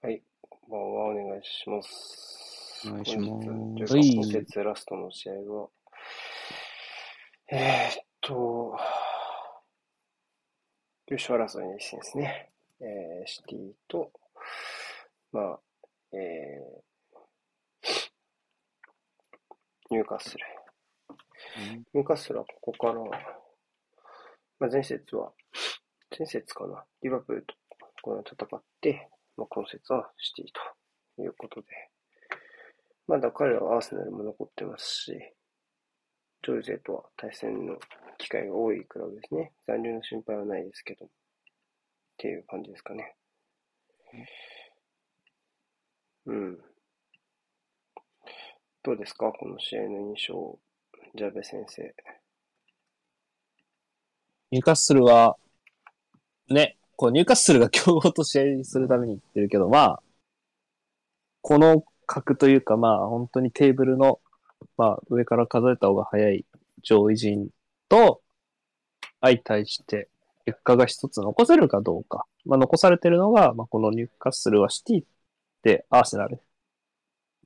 はい、こんばんは、お願いします。お願いします。本日とはい。いうか、今節ラストの試合は、えーっと、優勝争いの一戦ですね。えー、シティと、まあ、えー、ニューカッスル。ニューカッスルはここから、まあ、前節は、前節かな、リバプールとこの戦って、まあ、今節はシティということで、まだ彼らはアーセナルも残ってますし、ジョルゼとは対戦の機会が多いクラブですね。残留の心配はないですけど、っていう感じですかね。うん。どうですか？この試合の印象、ジャベ先生。ニューカッスルは、ね、こうニューカッスルが強豪と試合するために行ってるけど、まあ、この格というか、まあ、本当にテーブルの、まあ、上から数えた方が早い上位陣と、相対して、結果が一つ残せるかどうか。まあ、残されてるのが、まあ、このニューカッスルはシティでアーセナル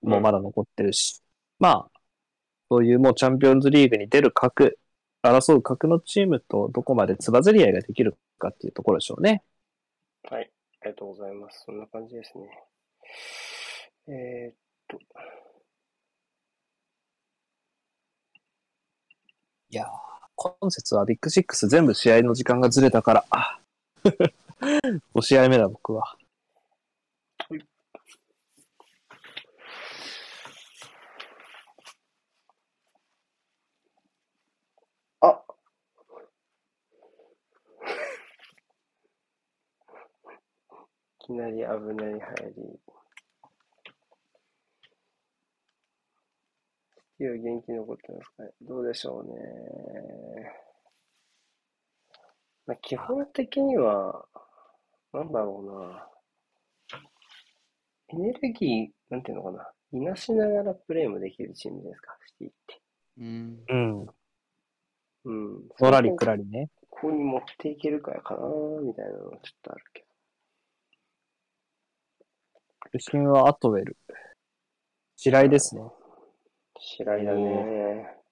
もまだ残ってるし、まあ、そういうもうチャンピオンズリーグに出る格、争う格のチームとどこまでつばぜり合いができるかっていうところでしょうね。はい、ありがとうございます。そんな感じですね。えーっと、いやー、今節はビッグシックス全部試合の時間がずれたから、あ 5試合目だ僕は。あいきなり危ない入り。いや、元気残ってますかね。どうでしょうね。まあ、基本的には、なんだろうな。エネルギー、なんていうのかな。いなしながらプレーもできるチームじゃないですか、シティって。うん。うん。うん。のらりくらりね。ここに持っていけるかかなみたいなのはちょっとあるけ主審はアトウェル。白井ですね。ど。白井だね。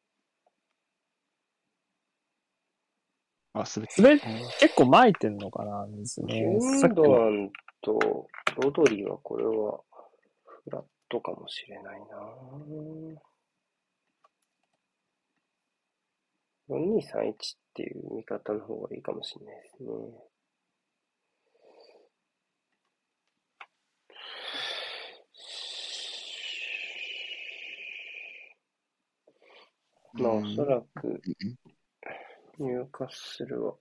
あ、すべて。滑り結構巻いてんのかな水キね。ュンさっきアンとロドリはこれはフラットかもしれないな4231っていう見方の方がいいかもしれないですね。まあ、おそらく、ニューカッスルは、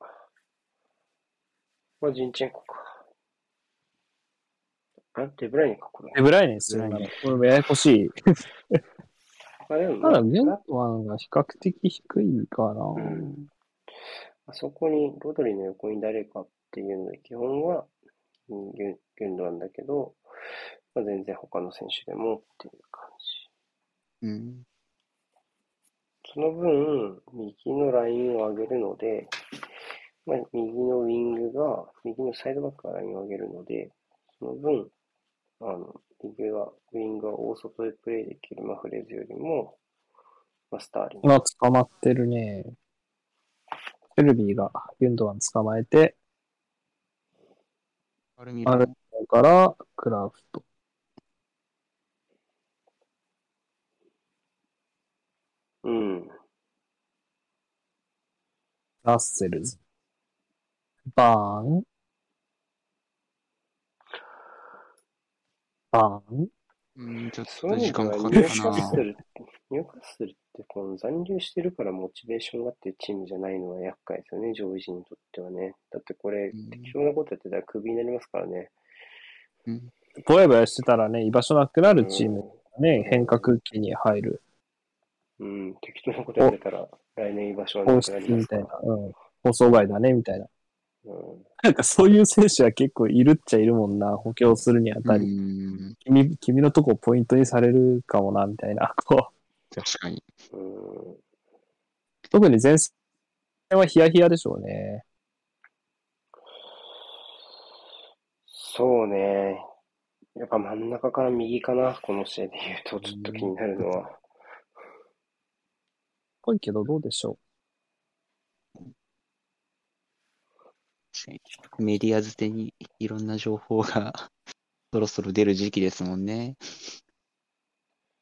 まあ、ジンチェンコか。あ、デブライネか、これ。デブライネですよね。これややこしい。あ、でも、ただ、まゲントワンが比較的低いかな。うんあそこに、ロドリの横に誰かっていうので、基本は、うんギュンギュンドアンだけど、まあ、全然他の選手でもっていう感じ。うん。その分、右のラインを上げるので、まあ、右のウィングが、右のサイドバックがラインを上げるので、その分、あの、右が、ウィングが大外でプレイできるマフレーズよりも、まあ、スターリング。が捕まってるね。セルビーがユンドワン捕まえて、アルミラからクラフト。うん。ラッセルズ。バーン。バーンうん、ちょっと時味では、間かかニューカッス。ル、ニューカッスルってこの残留してるからモチベーションがっていうチームじゃないのは厄介ですよね、上位陣にとってはね。だってこれ、適当なことやってたらクビになりますからね。うん。ぼやぼやしてたらね、居場所なくなるチームね、変革期に入る。うん、適当なことやってたら来年居場所はな公くなり式みたいなますから。。うん。放送外だね、みたいな。うんなんかそういう選手は結構いるっちゃいるもんな、補強するにあたり。うん。君、君のとこポイントにされるかもな、みたいな。こう。確かに。うん特に前線はヒヤヒヤでしょうね。そうね。やっぱ真ん中から右かな、この試合で言うと、ちょっと気になるのは。ぽいけどどうでしょメディア捨てにいろんな情報が そろそろ出る時期ですもんね。う。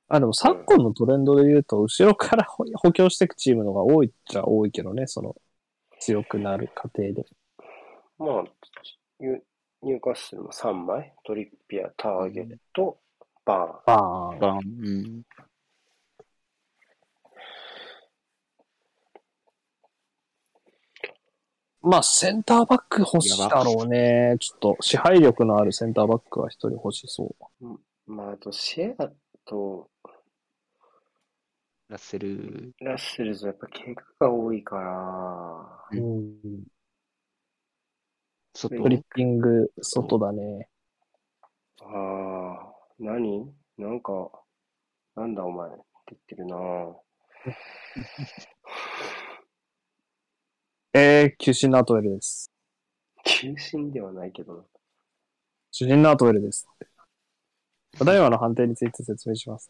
あ、でも昨今のトレンドで言うと、後ろから 補補強していくチームのが多いっちゃ多いけどね、その、強くなる過程で。まあ、ニュニューカッスルも3枚、トリッピア、ターゲット、ババーン。バン、うん。まあ、センターバック欲しいだろうね。ちょっと、支配力のあるセンターバックは一人欲しそう。まあ、あと、シェアとラッセル、ラッセルズはやっぱ怪我が多いから、うんうん。外フリッピング、外だね。ああ、何？なんか、なんだお前って言ってるなえー、球審のアトウェルです。球審ではないけどな。主審のアトウェルです。ただいまの判定について説明します。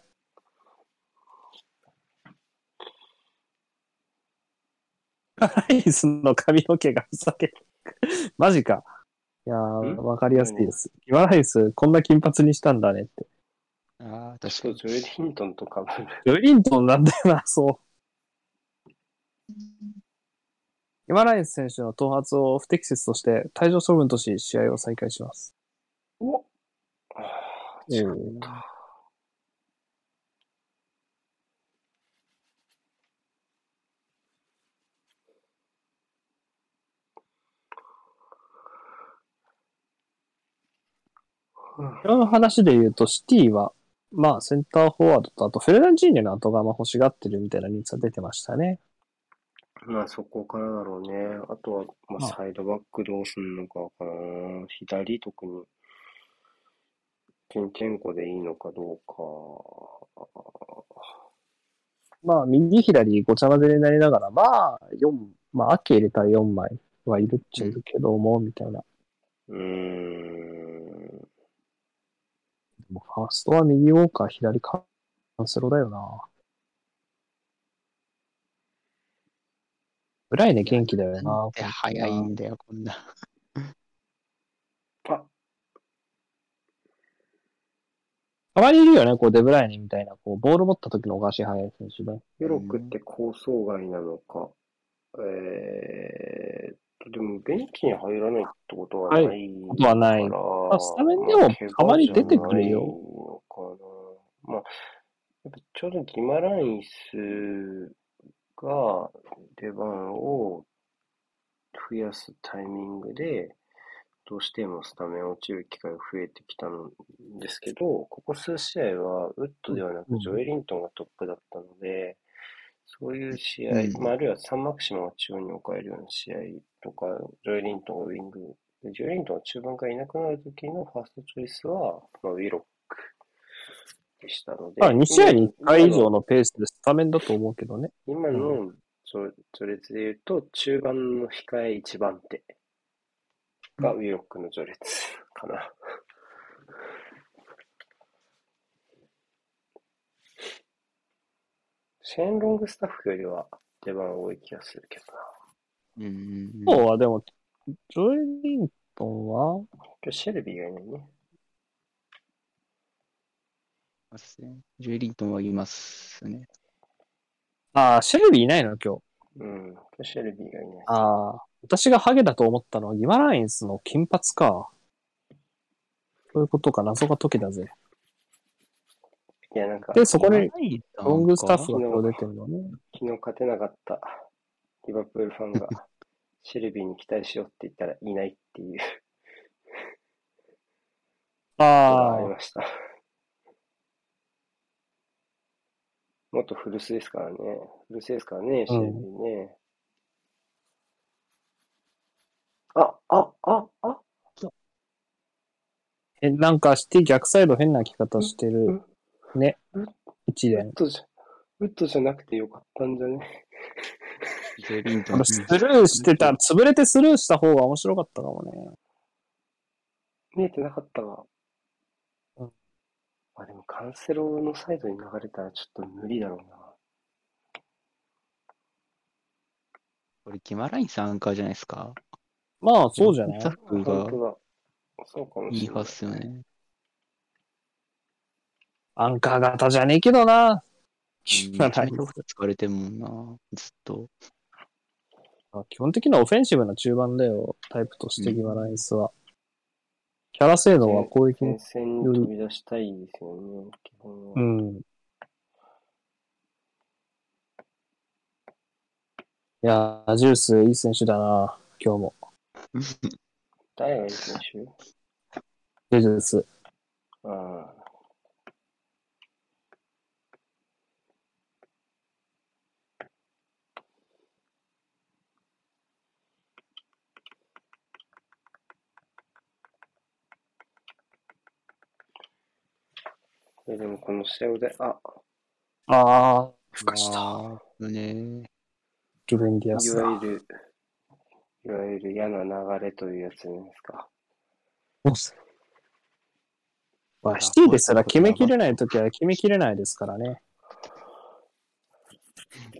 ライスの髪の毛がふざけてマジか。いやー、ん？わかりやすいです。ギマライス、こんな金髪にしたんだねって。ああ、確かに。ジョエル・ヒントンとか。ジョエリントンなんだよな、そう。ギマライス選手の頭髪を不適切として退場処分とし、試合を再開します。お違った。この話で言うと、シティは、まあ、センターフォワードと、あと、フェルナンジーニョの後釜欲しがってるみたいなニュースが出てましたね。まあそこからだろうね。あとは、まああサイドバックどうすんのかかな。左特に、ケンチェンコでいいのかどうか。まあ、右左ごちゃ混ぜになりながら、まあ、4、まあ、秋入れたら4枚はいるっちゃいるけども、みたいな。うーん。でもファーストは右ウォーカー、左カンセロだよな。ぐらいね、元気だよな。で早いんだよ、こんな。あ、たまにいるよね、こう、デブライネみたいな、こう、ボール持った時のおかしい速い選手で。ヨロックって構想外なのか。えーっと、でもベンチに入らないってことははいないことはないあスタメンでもたまに出てくるよまあ怪我じゃないのかな。まあ、やっぱちょうどギマランイスが出番を増やすタイミングで、どうしてもスタメン落ちる機会が増えてきたんですけど、ここ数試合はウッドではなうん。くジョエリントンがトップだったので、そういう試合、うん。まあ、あるいはサンマクシマが中央に置かれるような試合とか、ジョエリントンがウィング、でジョエリントンが中盤からいなくなる時のファーストチョイスは、まあ、ウィロでしたので、まあ、2試合に1回以上ののペースでスタメンだと思うけどね。今の序序列で言うと、中盤の控え一番手がウィロックの序列 かな。シェーン・ロングスタッフよりは出番多い気がするけどな。うん。今日はでも、ジョエリントンは、今日シェルビーがいないね。ますねジュエリントンはいますね。ああ、シェルビーいないの今日。うん。今日シェルビーがいない。ああ、私がハゲだと思ったのはギマラインスの金髪か。そういうことか、謎が解けたぜ。いや、なんか、で、そこににロングスタッフが出てるのね。昨日勝てなかったリバプールファンが、シェルビーに期待しようって言ったらいないっていうのがありあました。元古巣ですからね。古巣ですからね、シェルビーね。あ、あ、あ、あ、あ。え、なんかシティ逆サイド変な着方してる。ねうん。一連。ウッドじゃ、ウッドじゃなくてよかったんじゃね？スルーしてた、潰れてスルーした方が面白かったかもね。見えてなかったわ。うあ、でもカンセロのサイドに流れたらちょっと無理だろうな。これ、キマラインさんアンカーじゃないですか？まあ、そうじゃない？ザックが。そうかもしれない。いいはずっすよね。アンカー型じゃねえけどな。うんめちゃめちゃ疲れてんもんな、ずっと。まあ基本的にはオフェンシブな中盤だよ、タイプとしてギマラインスは。キャラ性能は攻撃に前、線に飛び出したいですよね、基本は。うん。いやー、ジュースいい選手だな、今日も。誰がいい選手？ジュース。ああ。えでもこの試合で、あ、ああ、ふかした。ね。ルベンディアいスだ。わゆる、いわゆる嫌な流れというやつですか。まあ、シティですら決めきれないときは決めきれないですからね。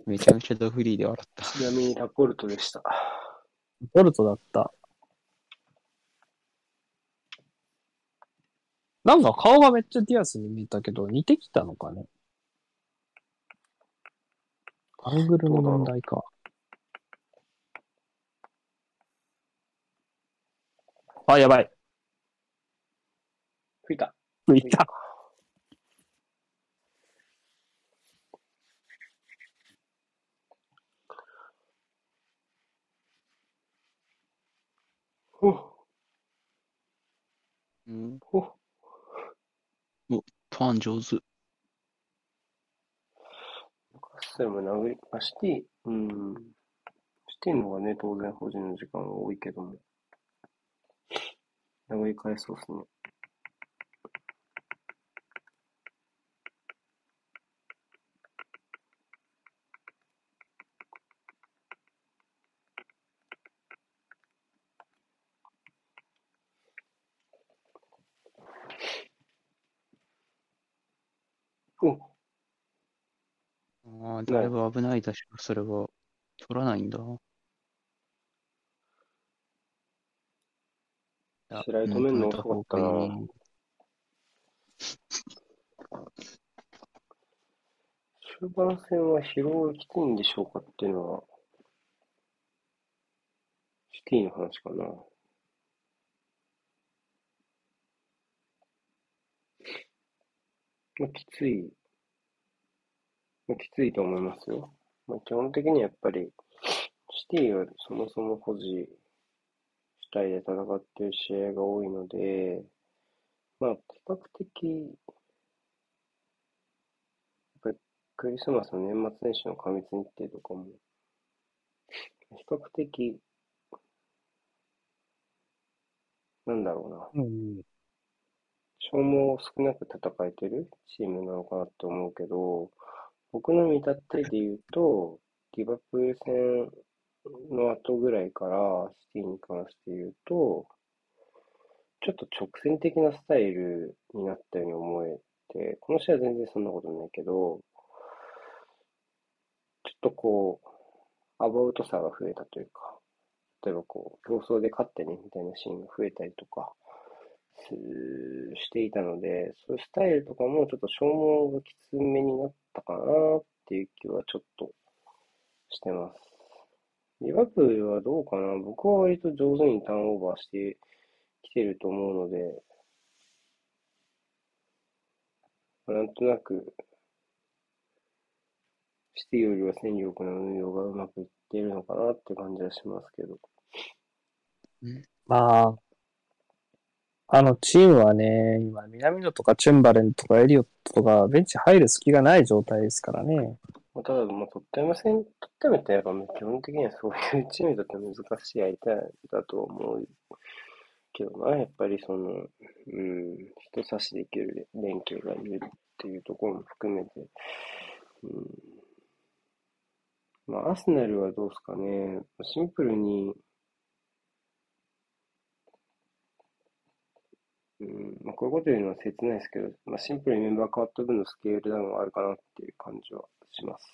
めちゃめちゃドフリーで笑った。ちなみにラポルトでした。ボルトだった。なんか顔がめっちゃディアスに見えたけど、似てきたのかね？アングルの問題か。あ、やばい。吹いた。浮いた。ほっうん。ほっパン上手。それも殴り、あ、シティ、うん。シティの方がね、当然保持の時間が多いけども。殴り返そうっすね。おああ、だいぶ危ないだし、それは。取らないんだ。白井止めんの遅かったなうん終盤戦は疲労がきついんでしょうかっていうのは、シティの話かな。まあ、きつい、まあ、きついと思いますよ。まあ、基本的にはやっぱり、シティがそもそも保持主体で戦っている試合が多いので、まあ、比較的、やっぱりクリスマスの年末年始の過密日程とかも、比較的、なんだろうな、うん。消耗を少なく戦えてるチームなのかなって思うけど、僕の見立てで言うと、リバプール戦の後ぐらいからシティに関して言うと、ちょっと直線的なスタイルになったように思えて、この試合は全然そんなことないけど、ちょっとこう、アバウトさが増えたというか、例えばこう、競争で勝ってね、みたいなシーンが増えたりとか、していたので、そういうスタイルとかもちょっと消耗がきつめになったかなっていう気はちょっとしてます。リバプールはどうかな？僕は割と上手にターンオーバーしてきてると思うので、なんとなく、シティよりは戦力の運用がうまくいっているのかなって感じはしますけど。まあ、あのチームはね、今、南野とかチュンバレンとかエリオットとか、ベンチ入る隙がない状態ですからね。ただ、まあ、トッテナム戦、トッテナムってやっぱ基本的にはそういうチームだって難しい相手だと思うけどな、やっぱりその、うん、人差しできる連携がいるっていうところも含めて、うん、まあ、アスナルはどうですかね、シンプルに、うん、まあ、こういうこと言うのは切ないですけど、まあ、シンプルにメンバー変わった分のスケールダウンはあるかなっていう感じはします。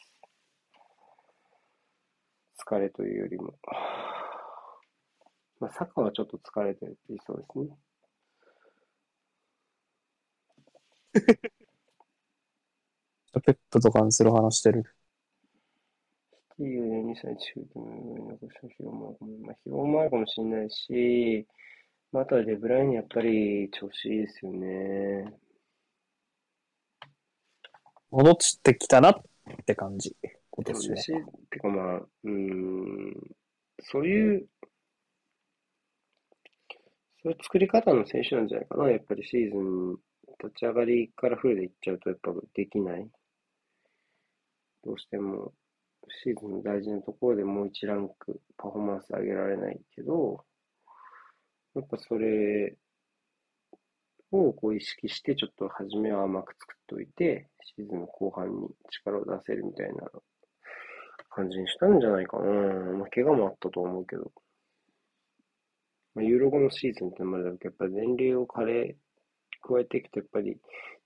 疲れというよりも。まあ、サッカーはちょっと疲れていそうですね。ペットとかにする話してる。シティが2歳中でも残した疲労もあるかも、まあ、疲労もあるかもしれないし、まあ、あとはデブラインやっぱり調子いいですよね。戻ってきたなって感じ。今年は。でもし、てかまあ、うーん、そういう、そういう作り方の選手なんじゃないかな。やっぱりシーズン、立ち上がりからフルでいっちゃうとやっぱできない。どうしても、シーズンの大事なところでもう一ランクパフォーマンス上げられないけど、やっぱそれをこう意識して、ちょっと初めは甘く作っておいて、シーズンの後半に力を出せるみたいな感じにしたんじゃないかな。まあ、怪我もあったと思うけど。まあ、ユーロ後のシーズンってまでだけど、やっぱり年齢を加え、加えていくと、やっぱり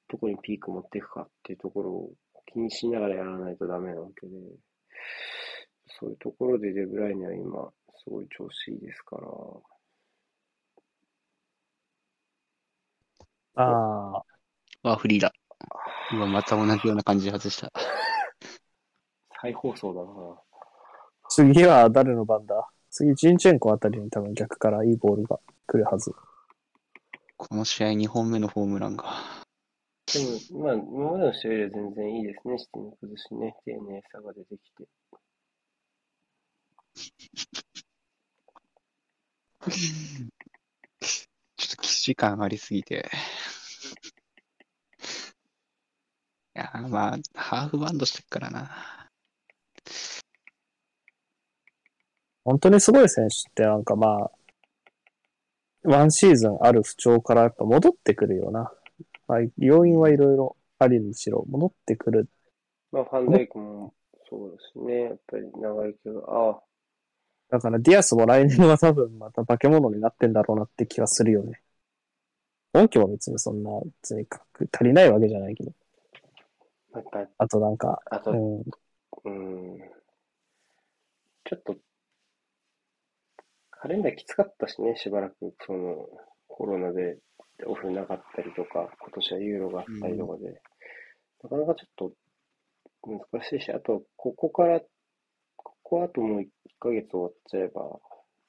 どこにピーク持っていくかっていうところを気にしながらやらないとダメなわけで、そういうところでデブライネは今、すごい調子いいですから、ああ、あ、フリーだ。うわ、また同じような感じで外した。再放送だな。次は誰の番だ？次、ジンチェンコあたりに多分逆からいいボールが来るはず。この試合2本目のホームランが。でも、まあ、今までの試合よりは全然いいですね、シティの崩しね、丁寧さが出てきて。ちょっと既視感ありすぎて。いやー、まあ、ハーフバンドしてっからな。本当にすごい選手ってなんかまあ、ワンシーズンある不調からやっぱ戻ってくるよな。まあ、要因はいろいろありにしろ、戻ってくる。まあ、ファンダイクもそうですね、やっぱり長いけど、ああ、だからディアスも来年は多分また化け物になってんだろうなって気がするよね。本気は別にそんな、別に足りないわけじゃないけど。やっぱ、あとなんか、あと、うん、うん、ちょっと、カレンダーきつかったしね、しばらく、その、コロナでオフなかったりとか、今年はユーロがあったりとかで、なかなかちょっと難しいし、あと、ここから、ここあともう1ヶ月終わっちゃえば、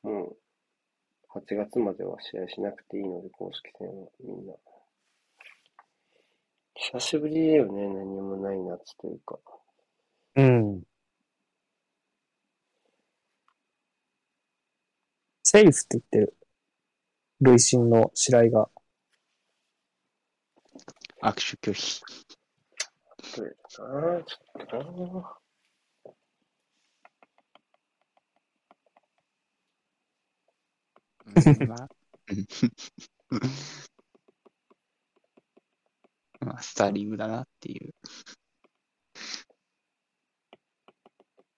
もう、8月までは試合しなくていいので、公式戦はみんな。久しぶりだよね、何もない夏というか。うん。セーフって言ってる。累進の白井が。握手拒否。どれだなちょっとなうん まあ、スターリングだなっていう。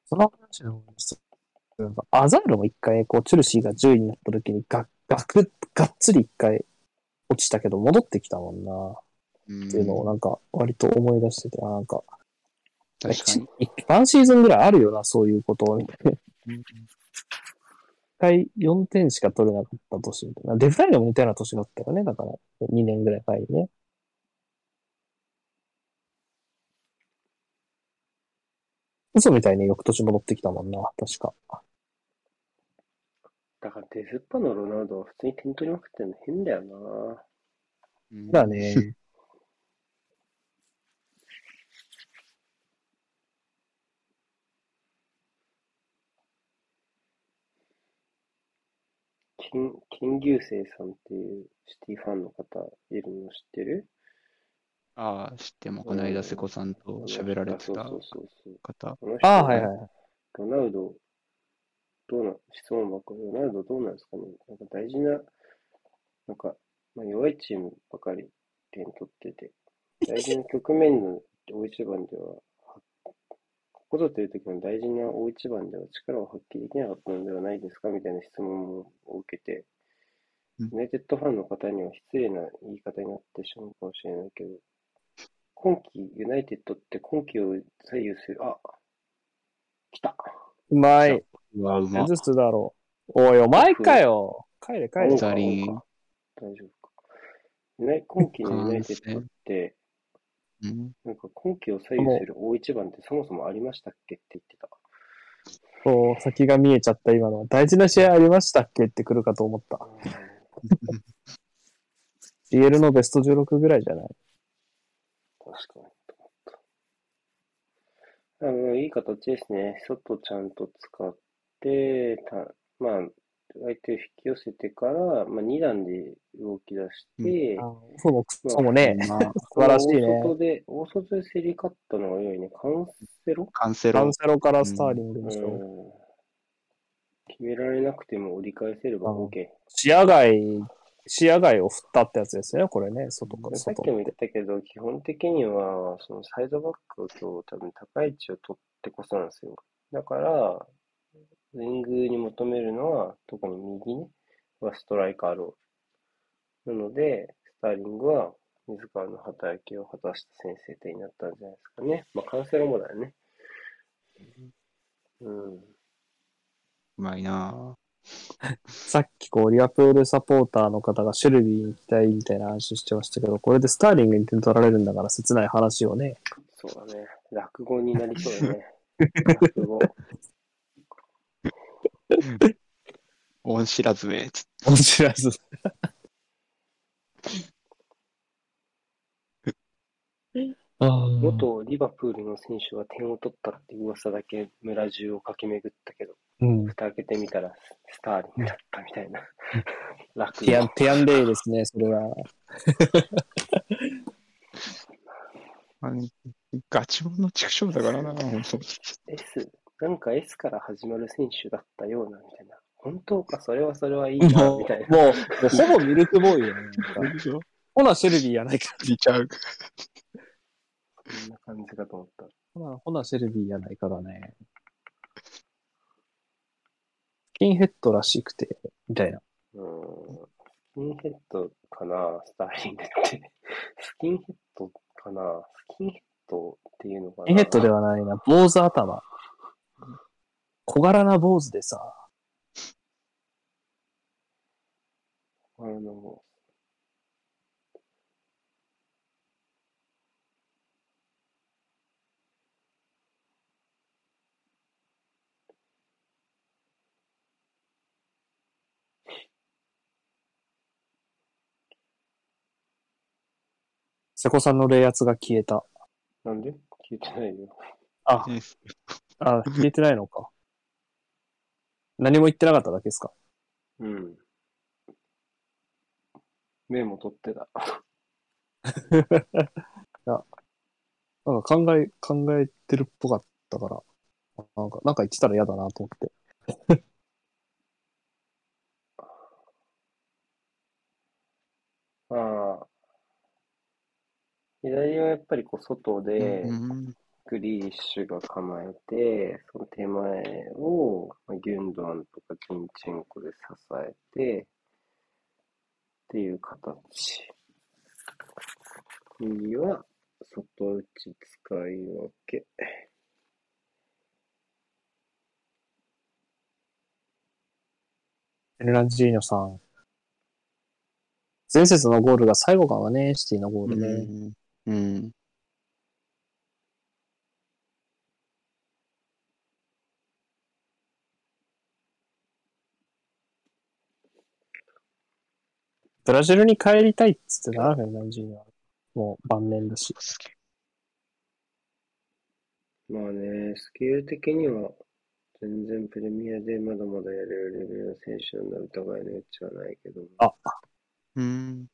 その話のアザールも一回、こう、チュルシーが10位になった時にが、がく、がっつり一回落ちたけど、戻ってきたもんな。うんっていうのをなんか、割と思い出してて、あなんか、確かに。一ワンシーズンぐらいあるよな、そういうことを。一うん回4点しか取れなかった年みたいな。デフラインも似たような年だったよね。だから、2年ぐらい前にね。嘘みたいに翌年戻ってきたもんな、確か。だからデスッパのロナウドは普通に点取りまくってるの変だよなうんだね。金、金牛星さんっていうシティファンの方いるの知ってる？ああ、知っても、この間、瀬古さんと喋られてたそうそうそうそう。方。ああ、はいはい。ロナウド、どうな、質問ばっかり、ロナウドどうなんですかね？なんか大事な、なんか、まあ、弱いチームばかり点取ってて、大事な局面の大一番では、はここぞという時の大事な大一番では力を発揮できなかったのではないですかみたいな質問を受けて、ユナイテッドファンの方には失礼な言い方になってしまうかもしれないけど、今季、ユナイテッドって今季を左右する、あ、来た。うまい。うわ、うま何。ずつだろう。おい、お前かよ。帰れ帰れ大丈夫か。ユナイ今季のユナイテッドって、うんなんか今季を左右する大一番ってそもそもありましたっけって言ってた。そう、先が見えちゃった今の。大事な試合ありましたっけって来るかと思った。CL のベスト16ぐらいじゃない？確かに。と思ったあの、いい形ですね。外ちゃんと使って、たまあ、相手を引き寄せてから、まあ、2段で動き出して、そうもクソもね。まあ、素晴らしいね大外で、大外で競り勝ったのが良いね。カンセロ？カンセロカン。セロからスターリングうでしょ。ん。決められなくても折り返せればうん OK。視野外、視野外を振ったってやつですよね、これね、外から外さっきも言ったけど、基本的には、そのサイドバックと多分高い位置を取ってこそなんですよ。だから、ウィングに求めるのは、特に右ね、はストライカーロール。なので、スターリングは自らの働きを果たした先制点になったんじゃないですかね。まあ、カンセロもだよね。うん。うまいな さっきこう、リアプールサポーターの方がシュルビーに行きたいみたいな話してましたけど、これでスターリングに点取られるんだから切ない話をね。そうだね。落語になりそうだね。落語。恩知らずめ。つ面白いです。あー元リバプールの選手が点を取ったって噂だけ村中を駆け巡ったけど、うん。蓋開けてみたらスターリングだったみたいな。楽ティアン、ティアンデイですね、それは。あガチモンの畜生だからな、本当 S、なんか S から始まる選手だったような、みたいな。本当か、それはそれはいいな、みたいな。もう、もうほぼミルクボーイだね。なんかでしょほな、シェルビーやないか。見ちゃう。そんな感じかと思った。ほな、ほな、シェルビーやないかだね。スキンヘッドらしくて、みたいな。うーん。スキンヘッドかな、スターリングって。スキンヘッドかな、スキンヘッドっていうのかな？スキンヘッドではないな、坊主頭。小柄な坊主でさ、あの、瀬古さんの冷圧が消えた。なんで？聞いてないよ。あ、あ、消えてないのか。何も言ってなかっただけですか？うん。メモ取ってた。なんか考え、考えてるっぽかったから、なんか、なんか言ってたら嫌だなと思って。まあ、左はやっぱりこう外で、うんグリーッシュが構えて、その手前を、まあギュンドアンとかジンチェンコで支えて、っていう形。右は外打ち使い分け。エルナンジーノさん。前節のゴールが最後かはね、シティのゴールね。うん。うん。ブラジルに帰りたいっつってたな、フェルナンジーニョは。もう晩年だし。まあね、スケール的には全然プレミアでまだまだやれるレベルの選手なんだ疑いの余地はないけど。あえうん。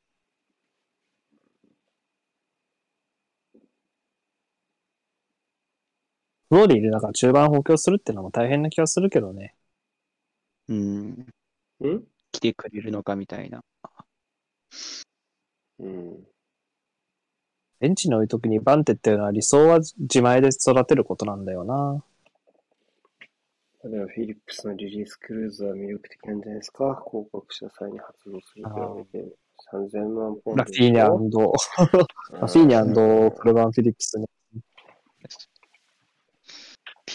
フローリーいる中中盤補強するってのも大変な気がするけどね。うん。ん？来てくれるのかみたいな。うん。ベンチに置いとくにバンテっていうのは理想は自前で育てることなんだよな。例えばフィリップスのリリースクルーズは魅力的なんじゃないですか？広告した際に発動すると比べて3000万ポンドラフィーニャうん ラフィーニャクルバン・フィリップスね。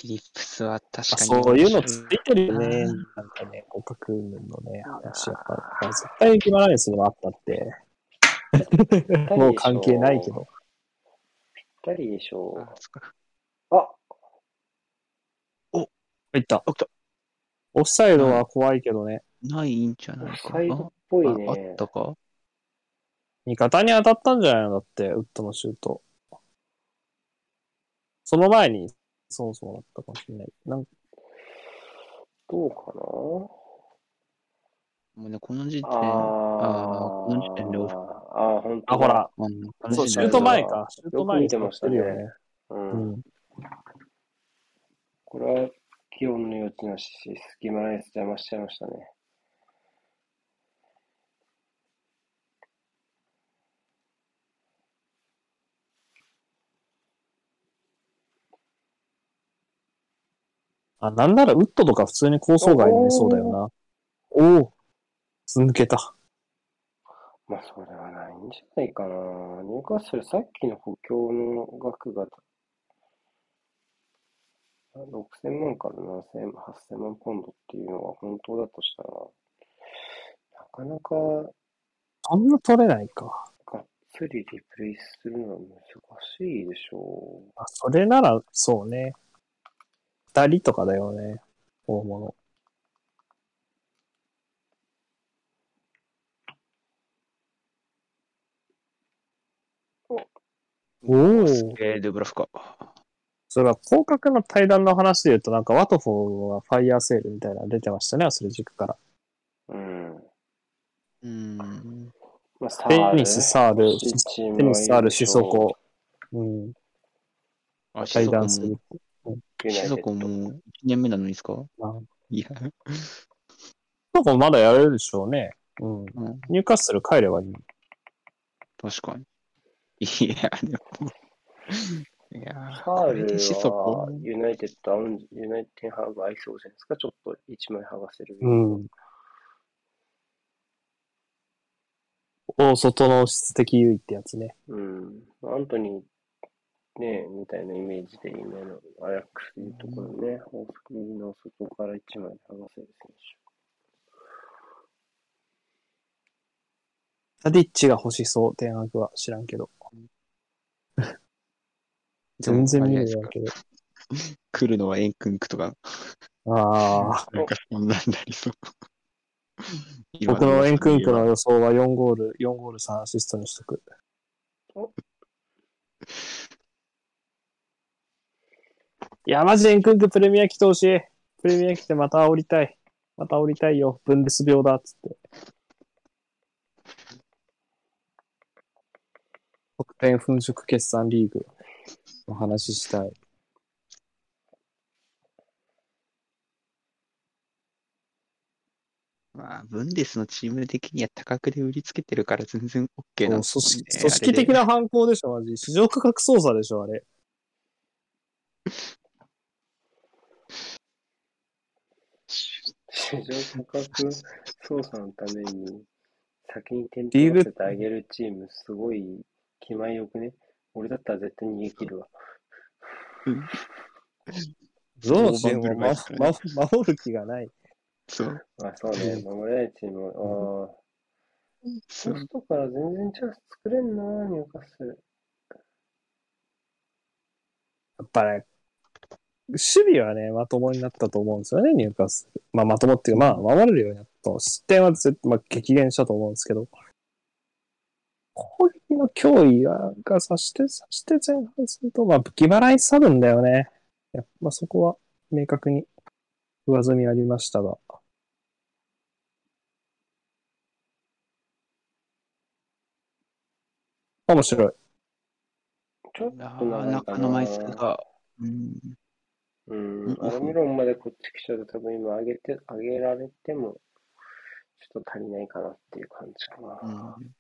フィリップスは確あかに。そういうのついてるよね。うんなんかね、互角のね、話やっぱ。絶対ギマランスにもあったって。もう関係ないけど。ぴったりでしょう。あいった。オフサイドは怖いけどね。ないんじゃないかサイドっな。ぽいああっね。たか？味方に当たったんじゃないの？だって、ウッドのシュート。その前に、そもそもだったかもしれない。なんどうかな？もうね、この時点、ああーこの時点でオフああ、ほんとだあ、ほ。ら、うん、こそう、シュート前か。シュート前によく見てましたね使ってるよね。う。うんん。これは、議論の余地なしし、隙間ないやつ邪魔しちゃいましたね。あ、なんならウッドとか普通に構想外にねそうだよな。おお。抜けた。まあ、それはないんじゃないかな。ニューカッスル、さっきの補強の額が、6000万から7000、8000万ポンドっていうのが本当だとしたら、なかなかそんな取れないか。がっつりリプレイするのは難しいでしょあ、それなら、そうね。二人とかだよね。大物。おお。えー、デブラフか。それは広角の対談の話で言うと、なんかワトフォーがファイヤーセールみたいなの出てましたね、アスレチックから。う。うん。うーん。まあ、サテニス、サール、テニス、サール、シソコ。うん。あ、対談する。シソコも1年目なのにですか？まあ、いや。シソコまだやれるでしょうね。うん。うん、ニューカッスル帰ればいい。確かに。いや、でも。いやー、サール。ユナイテッド、ユナイテッドハーブ合いそうじゃないですか？ちょっと一枚剥がせる。うん。大外の質的優位ってやつね。うん。アントニー、ね、みたいなイメージで今のアヤックスでいうところね、大きの外から一枚剥がせる選タディッチが欲しそう、天白は知らんけど。全然見るやけど。来るのはエンクンクとか、ああ。なんかそんなんなりそう。僕のエンクンクの予想は4ゴール、4ゴール3アシストにしとく。いや、マジでエンクンクプレミア来てほしい。プレミア来てまた煽りたい。また煽りたいよ。ブンデス病だっつって。得点粉飾決算リーグの話したい。まあ、ブンデスのチーム的には多角で売りつけてるから全然 OK なん組織ですもんね組織的な犯行でしょ、マジ。市場価格操作でしょ、あれ。市場価格操作のために、先に点取らせてあげるチーム、すごい気前よくね？俺だったら絶対逃げ切るわ。どのチーム大盤振るもま守る気がない。そう。あ、そうね。守れないチームは、ああ。そうポストから全然チャンス作れんな、ニューカッスル。やっぱね、守備はね、まともになったと思うんですよね、入荷する。まあ、まともっていうか、まあ、守れるようになった。失点は絶まあ、激減したと思うんですけど、攻撃の脅威ががさして、さして前半すると、まあ、ギバライサブんだよね。やっぱそこは明確に上積みありましたが。面白い。ちょっあと。中の枚数が、うん、うん。アルミロンまでこっち来ちゃうと多分今上げて、上げられても、ちょっと足りないかなっていう感じかな。うん。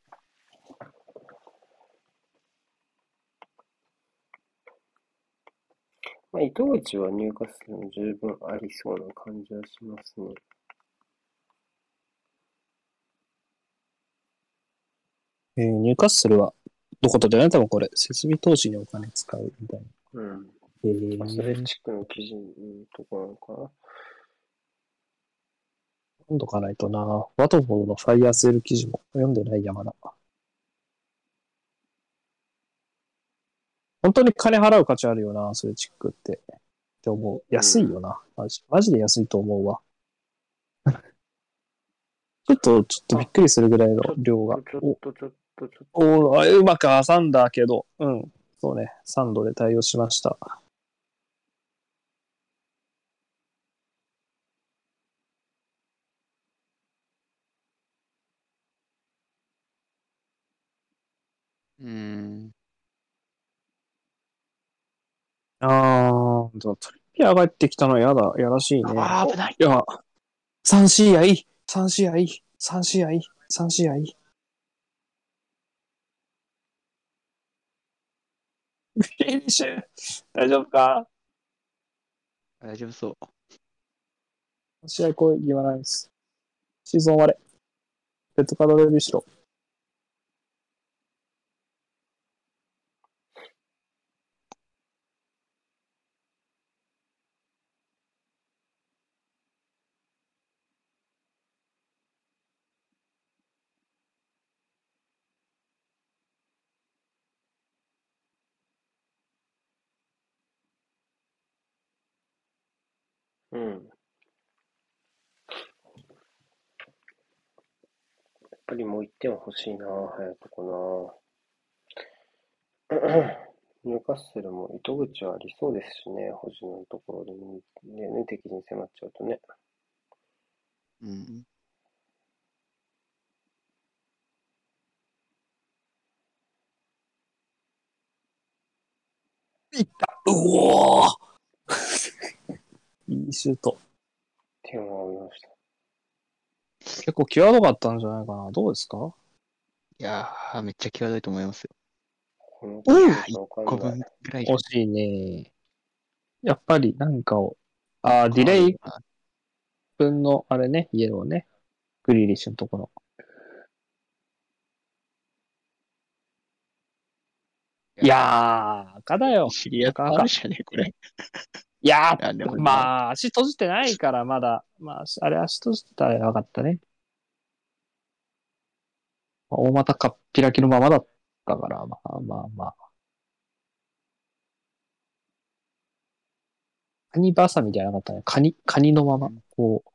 まあ、糸口は入荷するも十分ありそうな感じはしますね。えー、ニューカッスルは、どことだよね多分これ、設備投資にお金使うみたいな。うん。えー、アスレチックの記事のところなのかな？読んどかないとな。ワトフォードのファイヤーセール記事も読んでない山だ。本当に金払う価値あるよな、アスレチックって。って思う。安いよな。マジマジで安いと思うわ。ちょっと、ちょっとびっくりするぐらいの量が。ちょおっと、ちょっと、ちょっと。おあうまく挟んだけど、うん。そうね。サンドで対応しました。あー、トリッピアがってきたのやだ。やらしいね。あー危ない。いや、3試合、3試合、3試合、3試合。フィニッシュ大丈夫か？大丈夫そう。試合こう言わないです。シーズン終われ。ペットカードレビューしろ。うん。やっぱりもう一点は欲しいな、早くこな。ニューカッスルも糸口はありそうですしね、保持のところでね、ね敵に迫っちゃうとね。うん。うおーいいシュート。点を追いました。結構際どかったんじゃないかな。どうですか？いやー、めっちゃ際どいと思いますよ。このうんわか5んない。分ぐらい惜しいね。やっぱり何かを、あー、ディレイ分の、あれね、イエローね。グリーリッシュのところ。いやー、赤だよ。シリアカあるじゃねこれ。いやいやでもー、まあ、足閉じてないから、まだ。まあ、あれ足閉じてたらよかったね。大股かっぴらきのままだったから、まあまあまあ。カニバサミじゃなかったね。カニ、カニのまま。こう。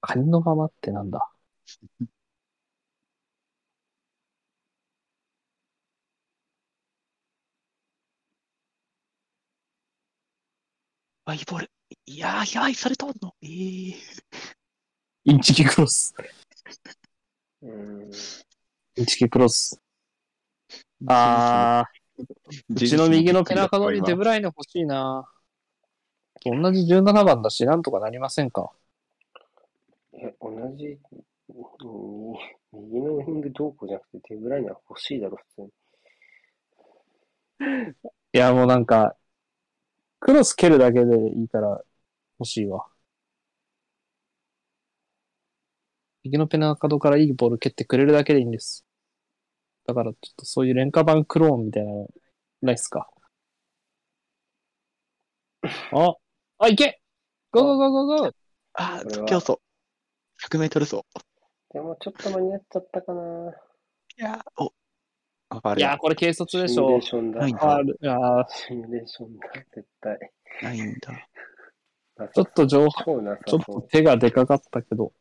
カニのままってなんだ？あ、いいボール。いやー、やばい、それ通んの。えー。インチキクロス。うん。インチキクロス。あー、うちの右のペナカドにデブライネ欲しいな。同じ17番だし、なんとかなりませんか？え、同じ、うん右のウィングどうこうじゃなくて、デブライネは欲しいだろ、普通に。いや、もうなんか、クロス蹴るだけでいいから欲しいわ。右のペナカドからいいボール蹴ってくれるだけでいいんです。だからちょっとそういう廉価版クローンみたいなのないっすかあ、あ、いけゴーゴーゴーゴーゴーあ競争。100メートル走。でもちょっと間に合っちゃったかな。いやー、お。あ、ファウルいやー、これ軽率でしシミュレょーションだない。んファール。いやーシミュレーションだ、絶対。ないんだ。ちょっと上超なさちょっとそう。手がでかかったけど。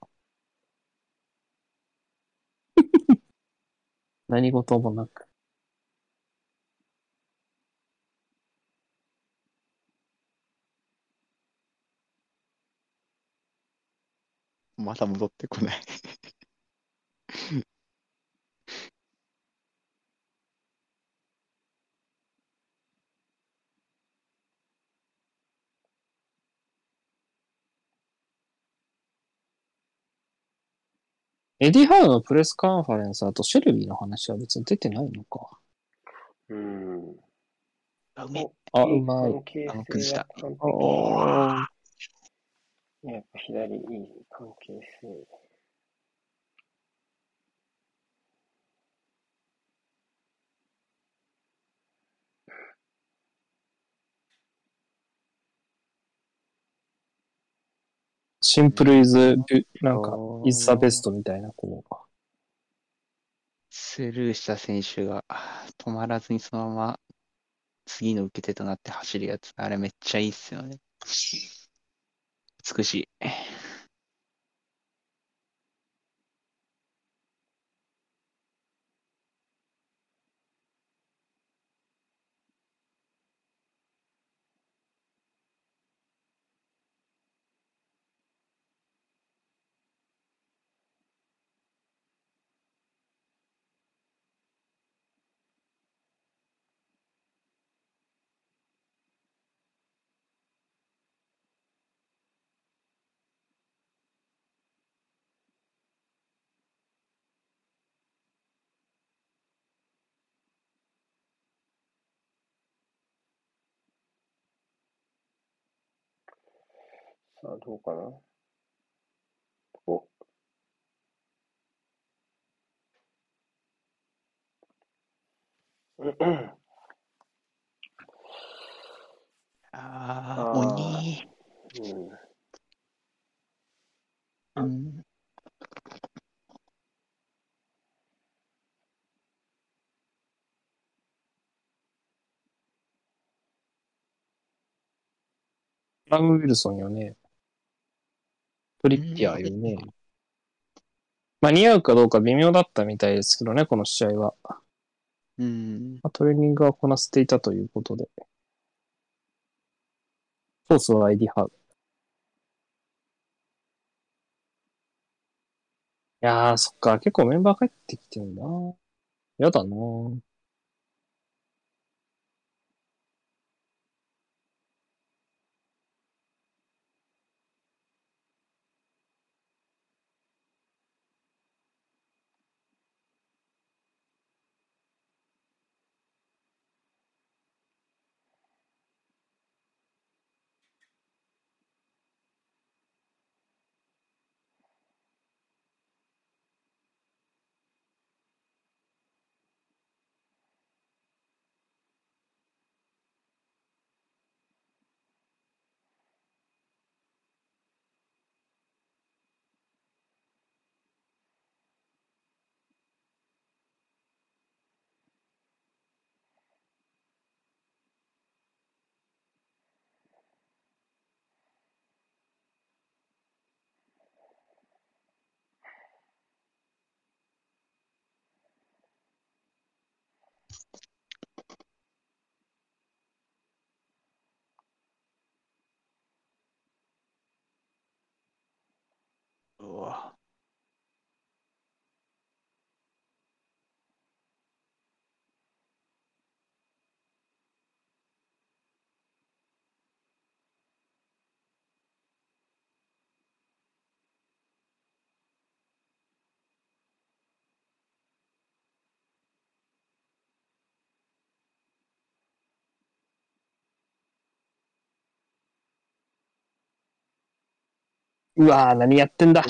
何事もなく。まだ戻ってこない。エディ・ハウのプレスカンファレンス、あとシェルビーの話は別に出てないのか。うん。あ、う。あ、うまい。関係あ崩した性は完璧。あやっぱ左いい関係性。シンプルイズ、なんかイズザベストみたいな、こう。スルーした選手が止まらずにそのまま次の受け手となって走るやつ。あれめっちゃいいっすよね。美しい。さあ、どうかな？お、ああ鬼。うんうん。ラム・ウィルソンよね。トリッピアーよね。まあ、似合うかどうか微妙だったみたいですけどね、この試合は。うん。まあ、トレーニングはこなせていたということで。コースはアイディハウ。いやー、そっか、結構メンバー帰ってきてるな。やだな。うわ。うわー、何やってんだ。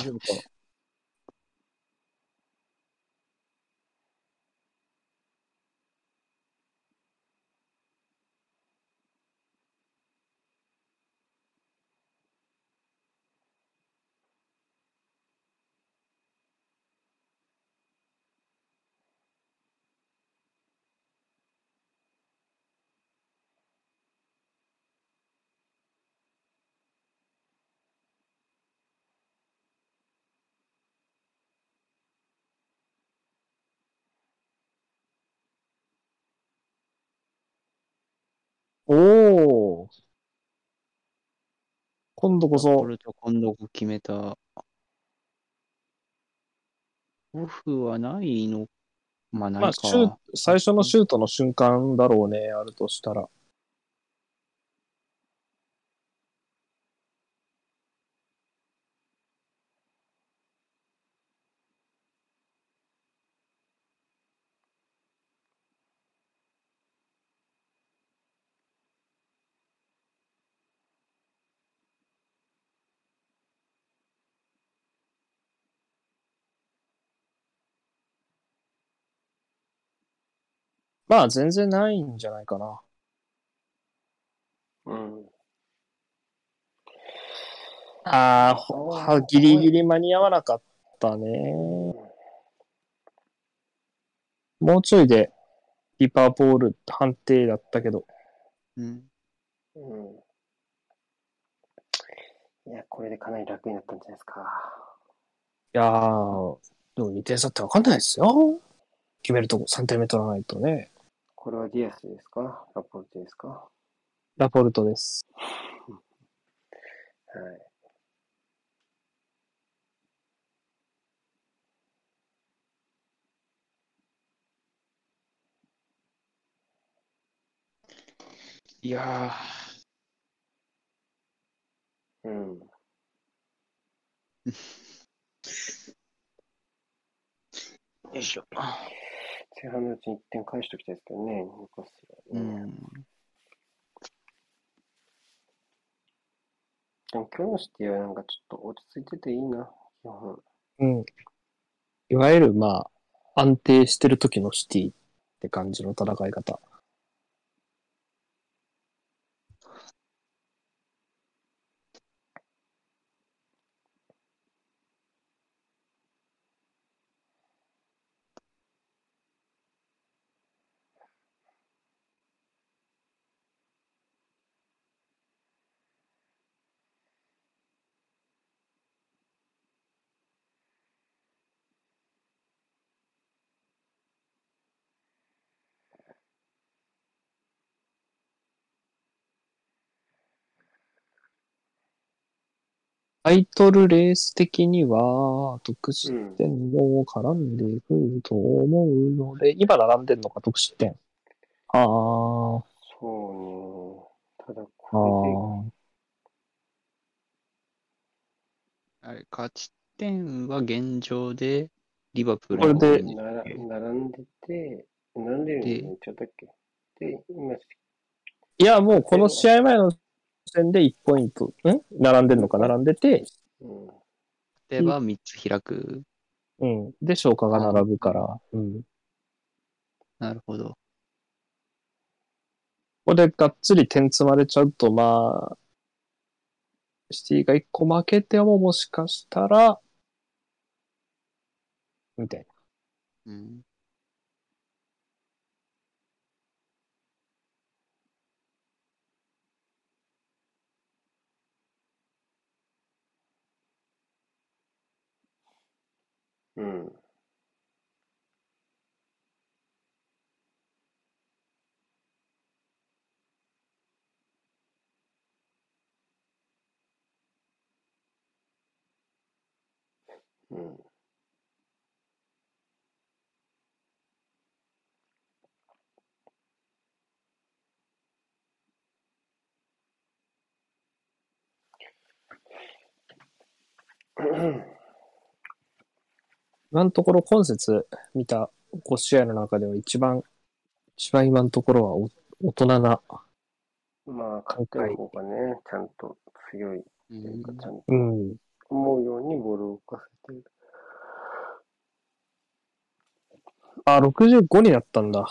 おー。今度ここそ、れと今度決めた。オフはないの？まあ、ないまあ、か。シュー最初のシュートの瞬間だろうね、あるとしたら。まあ全然ないんじゃないかな。うん。ああ、ギリギリ間に合わなかったね。もうちょいでリパーボール判定だったけど。うん。うん。いや、これでかなり楽になったんじゃないですか。いやー、でも2点差ってわかんないですよ。決めるとこ3点目取らないとね。これはディアスですか？ラポルテですか？はラポルトです。い。いやうん。ー。よいしょ。前半のうちに1点返しておきたいですけどね、ニューカッスルう。ん。でも今日のシティはなんかちょっと落ち着いてていいな、基本。うん。いわゆる、まあ、安定してる時のシティって感じの戦い方。タイトルレース的には、得失うん。点も絡んでくると思うので、今並んでんのか、得失点。ああ、そうね。ただ、あこあれ、勝ち点は現状で、リバプールこれで並んでて、並んでるのに言っちゃったっけ？で、今、いや、もうこの試合前の戦で1ポイント、ん？並んでんのか、並んでて、うん。例えば3つ開く。うん。で、消化が並ぶから、うん。なるほど。ここでがっつり点積まれちゃうと、まあ、シティが1個負けてももしかしたら、みたいな。うん。うん。うん。今のところ今節見た5試合の中では一番、一番今のところはお大人な、まあ、勝ってる方がね、ちゃんと強いとういうか、んちゃんとうん。思うようにボールを動かせてる。あ、65になったんだ。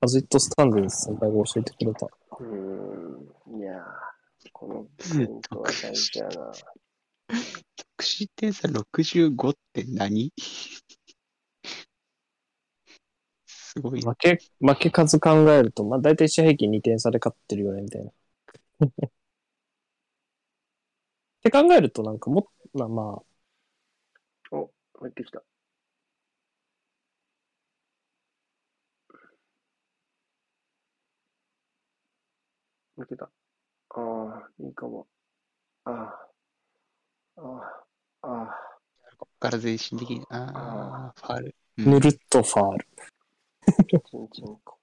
アズイットスタンドです。先輩が教えてくれた。うーん。いやー、このポイントは大事やな。得失点差65って何？すごいな。負け、負け数考えると、まあ大体試合平均2点差で勝ってるよね、みたいな。って考えるとなんかもっ、まあまあ、お、入ってきた。抜けた。ああ、いいかも。ああ、ああ、ああ、ここから前進的に。ああ、ファール。うんぬるっとファール。チンチンコ。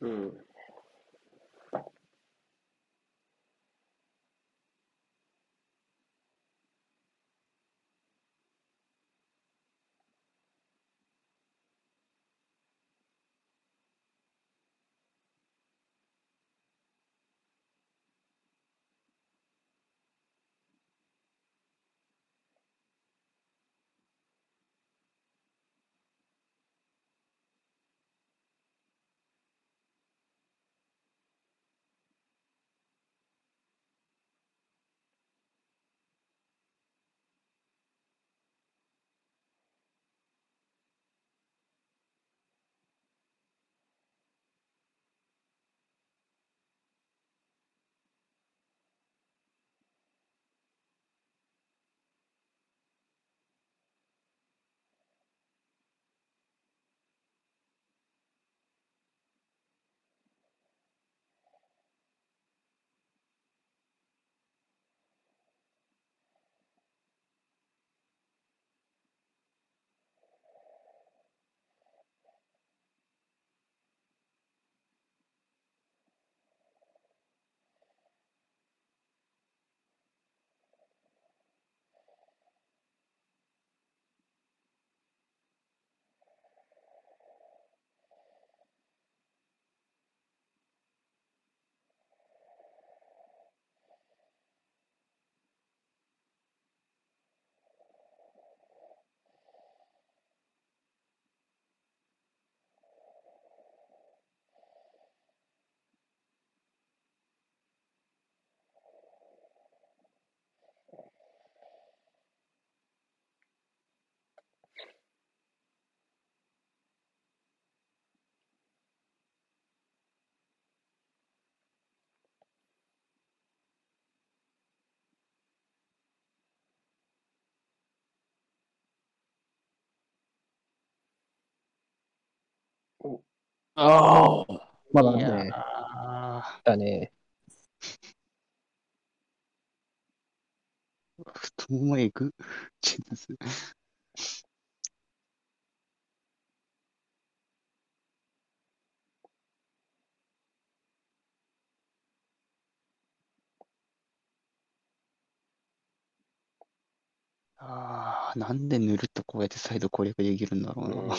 うん。ああ。まだね、ーだね。太ももえぐ。ジェズああ、なんでぬるっとこうやって再度攻略できるんだろううん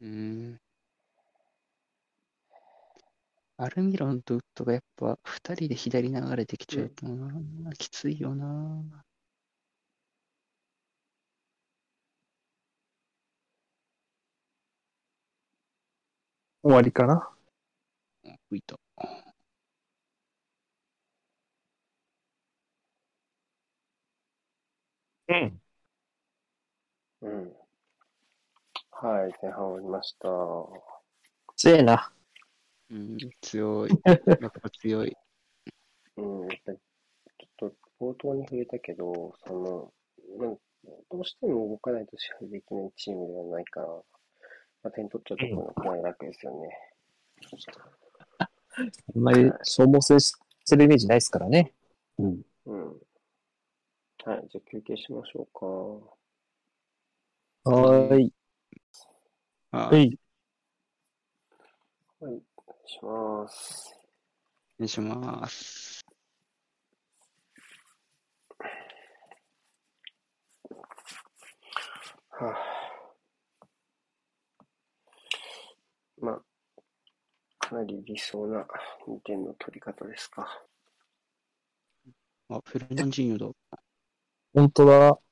うーん。アルミロンとウッドがやっぱ二人で左流れてきちゃうとな、きついよな。終わりかな？吹いた。うん。うん。はい、前半終わりました。強えな。うん、強い。やっぱ強い。うん、やっぱり、ちょっと冒頭に触れたけど、その、なんどうしても動かないと支配できないチームではないから、まあ、点取っちゃうところがかなり楽ですよね。あんまり消耗性してるイメージないですからね。うん。うん。はい、じゃあ休憩しましょうはーい。はい。か。はい、お願いします。願いします。はあ、まあ、かなり理想な2点の取り方ですか。あ、フェルナンジーニョだ。本当だ。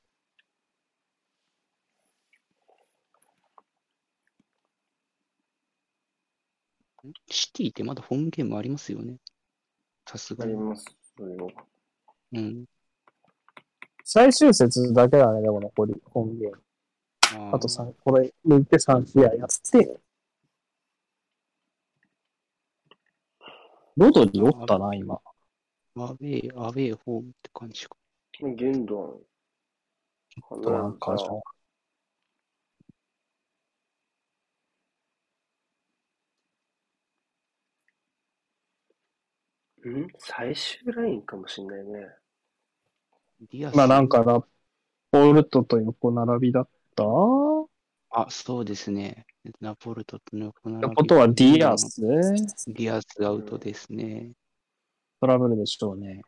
シティってまだ本ゲームありますよね。さすがに。ありますよ。うん。最終節だけだね、でも残り、本ゲーム。ああと3、これ抜いて3試合やって、ロドリおったな、今。アウェイ、アウェイ、ホームって感じか。ギュンドン。となんかじゃん？最終ラインかもしんないね。ディアス。まあなんかラポルトと横並びだった？あ、そうですね。ラポルトとの横並びってことはディアス？ディアスアウトですね。トラブルでしょうね。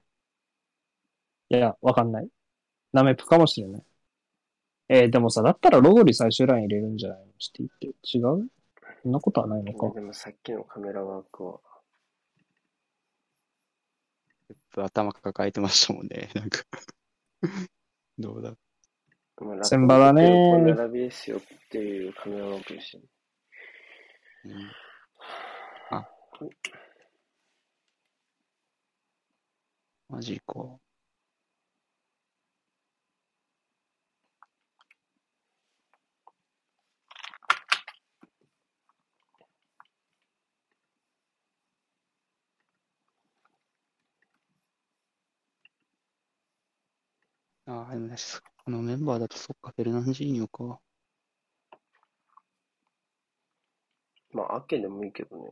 いや、わかんない。ナメプかもしれない。えーでもさ、だったらロドリ最終ライン入れるんじゃないの？シティって。違う？そんなことはないのか。でもさっきのカメラワークは、頭抱えてましたもんね。なんかどうだまあ千葉だねっていうカメラワークでしたね。うんマジか。ああ、でもこのメンバーだとそっか、フェルナンジーニョか。まあ、アケでもいいけどね。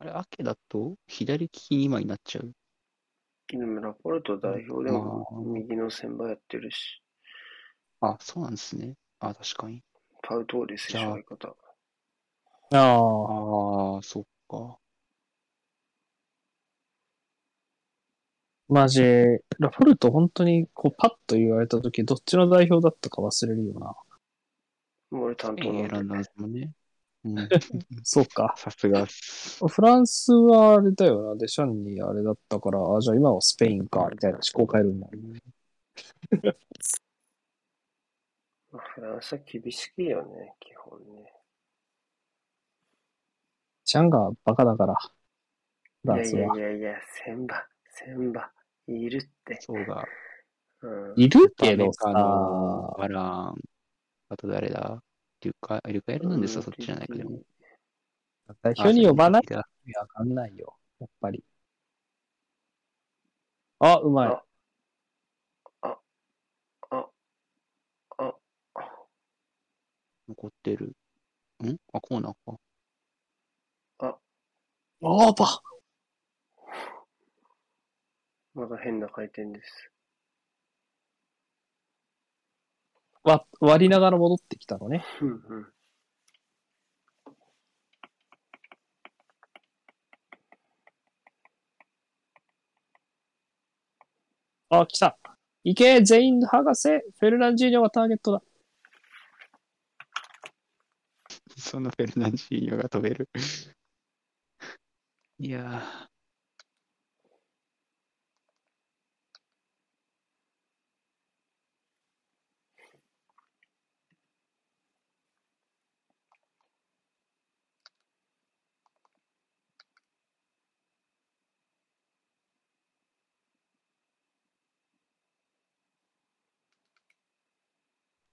あれ、アケだと左利き2枚になっちゃう？でもラポルト代表でもまあ右の先輩やってるし、あ、そうなんですね。あ、確かに。パパウ・トーレスでし相方。ああ、そっか。マジ、ラフォルト本当にこうパッと言われたとき、どっちの代表だったか忘れるよな。もう俺担当なんで選んだんですもんね。うん、そうか。さすが。フランスはあれだよな。デシャンにあれだったから、あ、じゃあ今はスペインか、みたいな思考変えるんだ。まあフランスは厳しいよね、基本ね。シャンがバカだから、フランいやいやスは。いやいや、千葉、千葉、いるって。そうが、うん。いるけどさ、バラン、あと誰だリュカ、リュカエルなんですよ、そっちじゃないけど。代表に呼ばないあわかんないよ。やっぱり。あ、うまい。ああ、あ、残ってる。ん？あ、コーナーか。オーバーまだ変な回転です。わ割りながら戻ってきたのね。うんうん。あ、来た。いけ、全員剥がせ。フェルナンジーニョがターゲットだ。そのフェルナンジーニョが飛べる。いや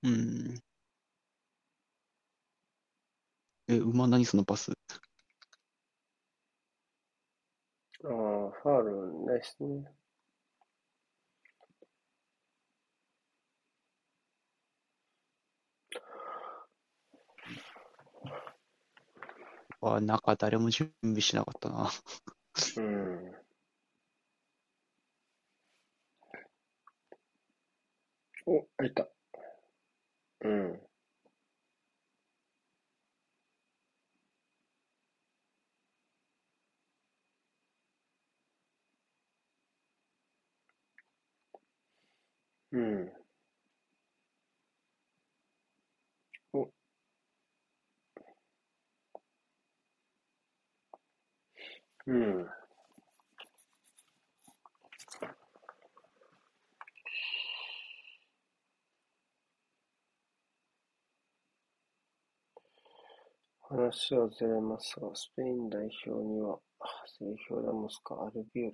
うん。え、馬何そのパス？ああ、ファールないっすね。あ、中誰も準備しなかったな。うん。お、開いた。うん。うん。お。うん。話はずれますが、スペイン代表には、セルヒオ・ラモスかアルビオ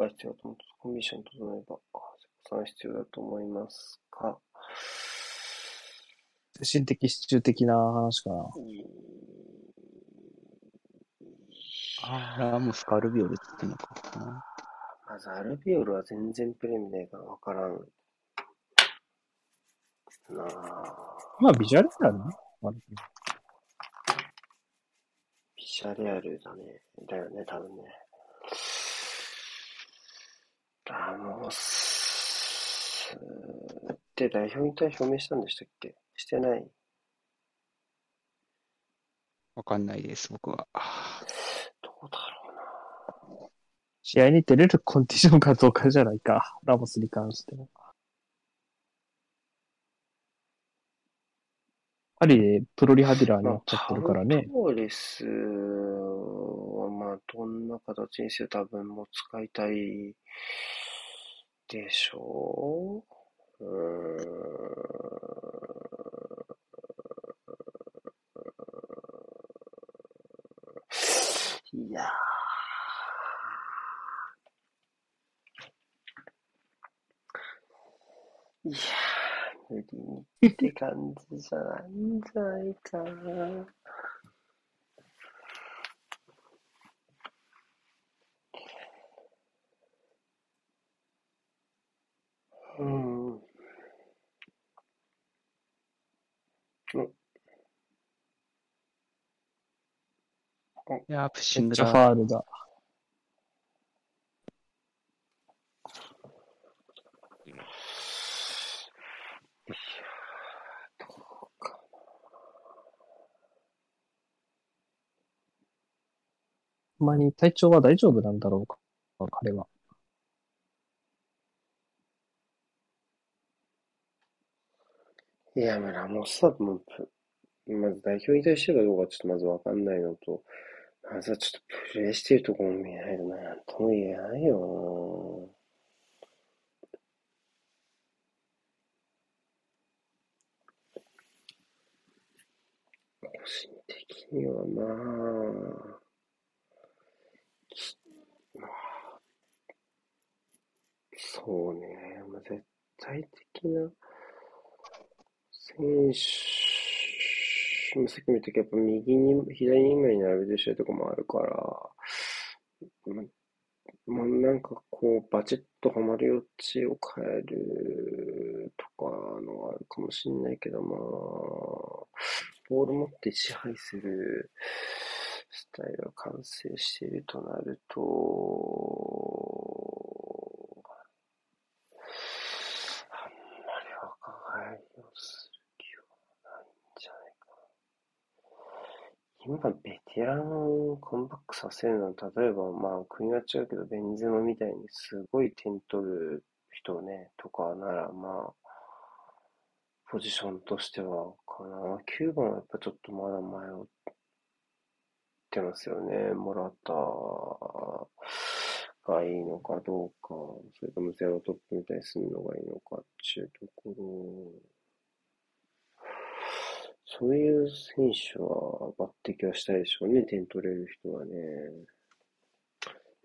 ラが必要だと思うと、コンビネーション整えば、さん必要だと思いますか精神的、支柱的な話かな。あラモスかアルビオルって言ってんのか。あまずアルビオルは全然プレミないから分からん。なあまあ、ビジュアルだね。ビシャレアルだね。だよね、多分ね。ラモスって代表引退表明したんでしたっけ？してない？わかんないです、僕は。あどうだろうな。試合に出れるコンディションかどうかじゃないか。ラモスに関しては。パリでプロリハビラーになっちゃってるからね。パウトーレスは、まあ、どんな形にせよ多分もう使いたいでしょう。うーん。いやー。いやー、無理にって感じじゃないんじゃないかな。うん。いやー、プッシめっちゃフングだ。ァールだ。ほんまに体調は大丈夫なんだろうか、彼は。いや、まあ、ラモスはもう、まず代表に対してかどうかちょっとまずわかんないのと、まずはちょっとプレイしてるところも見ないとなんとも言えないよ個人的にはまあ、きまあ、そうね、まあ、絶対的な選手、さっきも言ったけど、やっぱ右に、左に今に並べてるとこもあるから、まあまあ、なんかこう、バチッとはまる余地を変えるとかのはあるかもしれないけど、まあ、ボール持って支配するスタイルが完成しているとなると、あんまり若返りをする気はないんじゃないかな。今、ベテランをコンバックさせるのは、例えば、まあ、国は違うけど、ベンゼマみたいにすごい点取る人ね、とかなら、まあ、ポジションとしてはかな。9番はやっぱちょっとまだ迷ってますよね。モラタがいいのかどうか、それともゼロトップみたいにするのがいいのかっていうところ。そういう選手は抜擢はしたいでしょうね。点取れる人はね。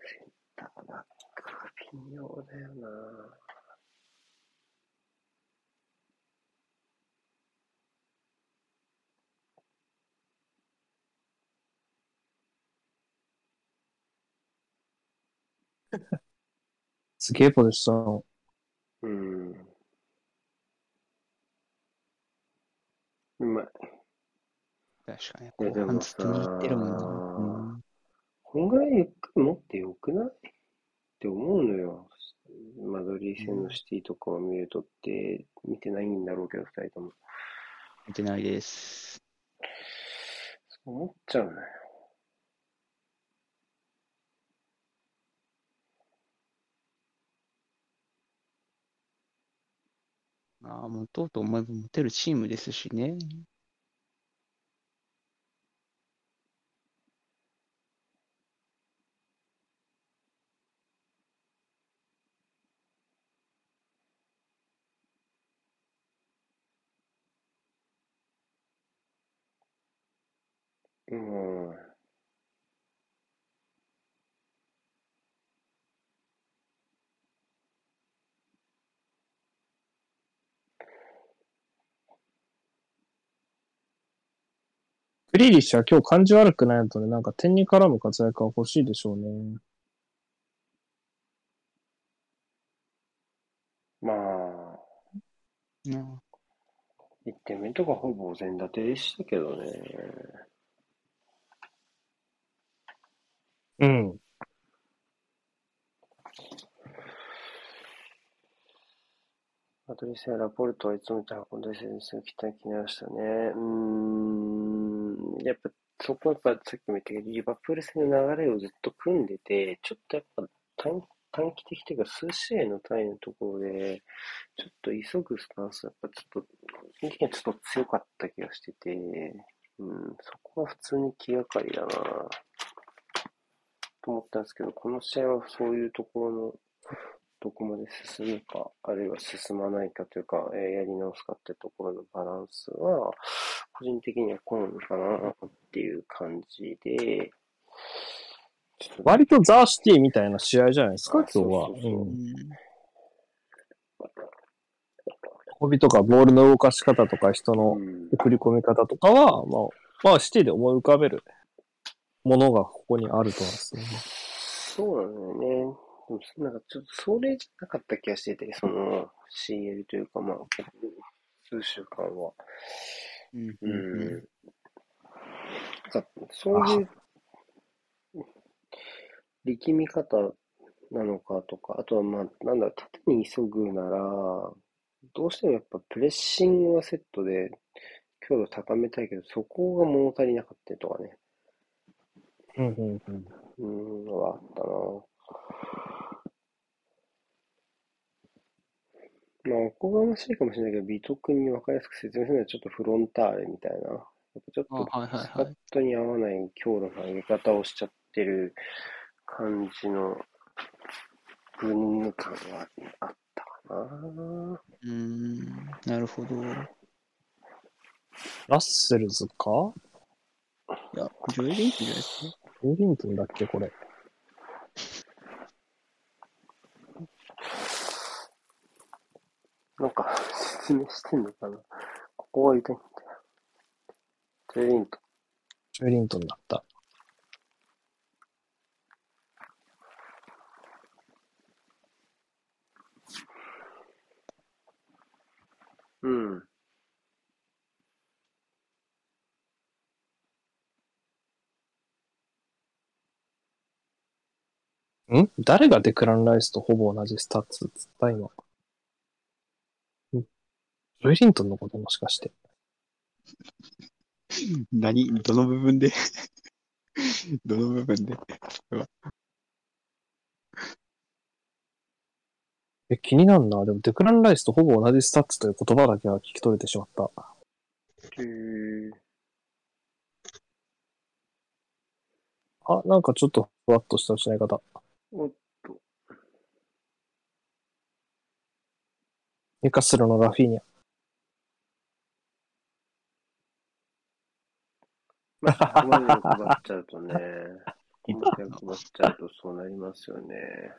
センターバックは微妙だよな。すげえポジション。うん。うまい。確かに。で半ずっと握ってるもんな。うんこんぐらいゆっくり持ってよくないって思うのよ。マドリー戦のシティとかを見るとって、見てないんだろうけど、二人とも。見てないです。そう思っちゃうのああ、持とうと思えば持てるチームですしね。うん。クリーリッシュは今日感じ悪くないのとね、なんか点に絡む活躍は欲しいでしょうね。まあ、うん1点目とかほぼお膳立てでしたけどね。うん。マトリスやラポルトはいつも見たら本当に戦争期待気になりましたね。うーん、やっぱそこはやっぱさっきも言ったけど、リバプール戦の流れをずっと組んでて、ちょっとやっぱ短短期的というか数試合の単位のところで、ちょっと急ぐスタンスやっぱちょっと、基本的にはちょっと強かった気がしてて、うん、そこは普通に気がかりだなと思ったんですけど、この試合はそういうところのどこまで進むか、あるいは進まないかというか、えーやり直すかってところのバランスは、個人的には好みかなっていう感じで、割とザーシティみたいな試合じゃないですか、あ今日は。そうそうそううんうん運びとかボールの動かし方とか人のうん送り込み方とかは、まあ、まあ、シティで思い浮かべるものがここにあるとはですね。そうなんだよね。でも、なんかちょっとそれじゃなかった気がしてて、その CL というか、まあ、数週間は。うんううんん。なんかそういう力み方なのかとか、あとはまあ、なんだろう、縦に急ぐなら、どうしてもやっぱプレッシングはセットで強度高めたいけど、そこが物足りなかったりとかね。うんうんうん。うーん、はあったな。まあ、おこがましいかもしれないけど、美徳に分かりやすく説明するのはちょっとフロンターレみたいな。やっぱちょっあ、とスカッはい。トに合わない強度の上げ方をしちゃってる感じの分感はあったかな。うーん、なるほど。いラッセルズか？や、ジョエリントじゃないですか。ウィリントンだっけ、これ。なんか説明してんのかな。ここが痛いんだよ。ジェリント。ウィリントンだった。うん。ん？誰がデクラン・ライスとほぼ同じスタッツっつった今。んジョエリントンのこともしかして。何？どの部分で？どの部分で？え、気になんな。でもデクラン・ライスとほぼ同じスタッツという言葉だけは聞き取れてしまった。へーあ、なんかちょっとふわっとした失い方。おっと。ニカッスルのラフィーニャ。まあ、ここまで欲張っちゃうとね、欲張っちゃうとそうなりますよね。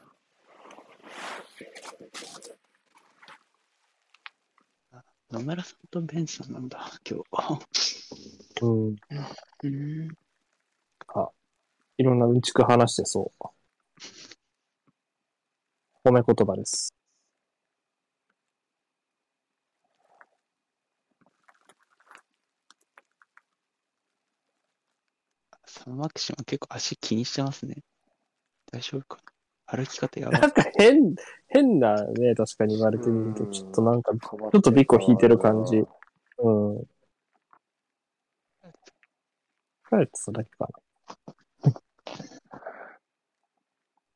野村さんとベンさんなんだ、今日。うん。うん。いろんなうんちく話してそう。褒め言葉です。サンマキシマ結構足気にしてますね。大丈夫かな？歩き方やばなんか変、変なね、確かに言われてみると、うんちょっとなんか、ちょっとビコ引いてる感じ。うん。帰ってそれだけか い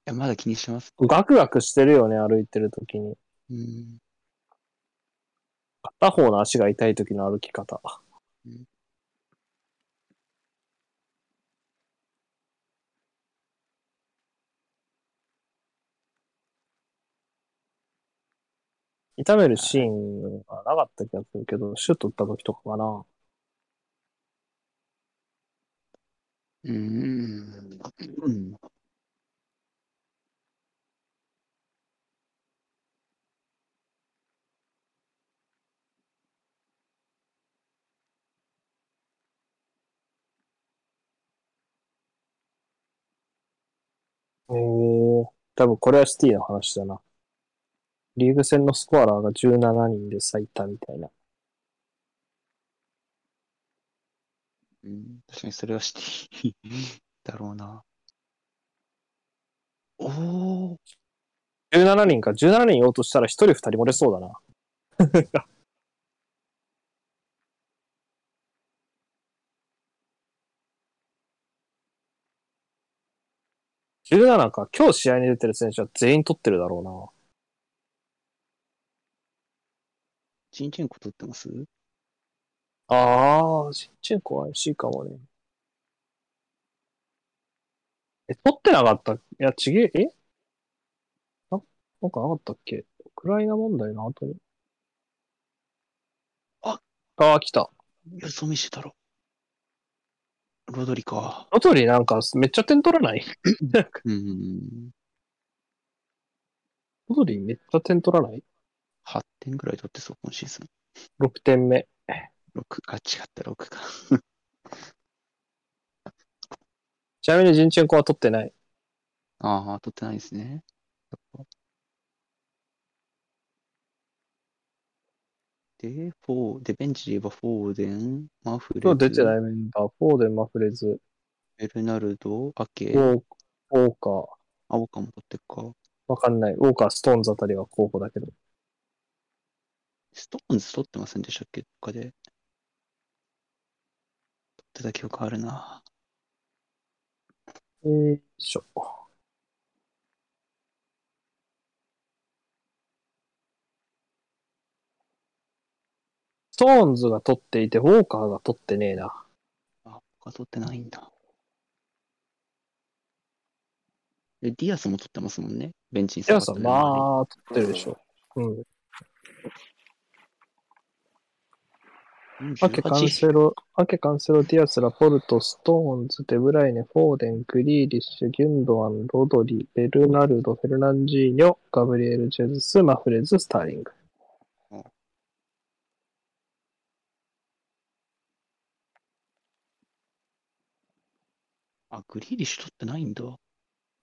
や、まだ気にしてます。な。ガクガクしてるよね、歩いてるときに。うん。片方の足が痛いときの歩き方。うん痛めるシーンはなかった気がするけど、シュート打った時とかかな。うん。うん。ええ多分これはシティの話だな。リーグ戦のスコアラーが17人で最多みたいな。うん、確かにそれはしていいだろうな。おー、17人か、17人言おうとしたら1人2人漏れそうだな。17か、今日試合に出てる選手は全員取ってるだろうな。チンチェンコ取ってます？ああ、ジンチェンコ怪しいかもね。え、取ってなかった？いや、ちげえ、えな、なんかなかったっけ？ウクライナ問題の後に。あああ、来た。よそ見してたろ。ロドリか。ロトリなんかめっちゃ点取らない？うん。ロトリめっちゃ点取らない？8点ぐらい取ってそう、今シーズン。?6 点目。6、あ、違った、6か。ちなみにジンチェンコは取ってない。ああ、取ってないですね。で、フォー、で、ベンチで言えばフォーデン、マフレズ、今日出てないメンバー、フォーデン、マフレズ、ベルナルド、アケ、ウォーウォーカー、ウォーカーも取ってっか。わかんない。ウォーカー、ストーンズあたりは候補だけど。ストーンズ取ってませんでしたっけ？どっかで。取ってた記憶あるな。えー、よいしょ。ストーンズが取っていて、ウォーカーが取ってねえな。あ、他取ってないんだ。で、ディアスも取ってますもんね。ベンチにいやさ、下がったねまあ、取ってるでしょ。うん。うんアケ、カン18セロ、アケ、カンセロ、ディアス、ラポルト、ストーンズ、デブライネ、フォーデン、グリーリッシュ、ギュンドアン、ロドリ、ベルナルド、フェルナンジーニョ、ガブリエル・ジェズス、マフレーズ、スターリング。あ、グリーリッシュ取ってないんだ。取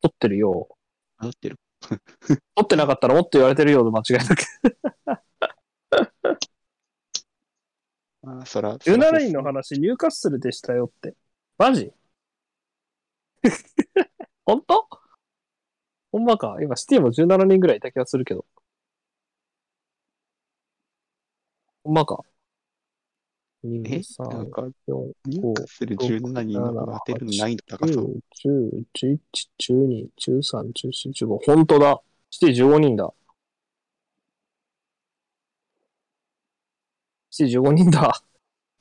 ってるよ。あ、取ってる。取ってなかったらもっと言われてるようで間違いなく。あ、そら。17人の話、ニューカッスルでしたよって。マジ？本当？ほんまか。今、シティも17人ぐらいいた気がするけど。ほんまか。2、え3、なんか、4、ニューカッスル17人の当てるの難易度高そう。9、10、11、12、13、14、15。本当だ。シティ15人だ。シティ15人だ。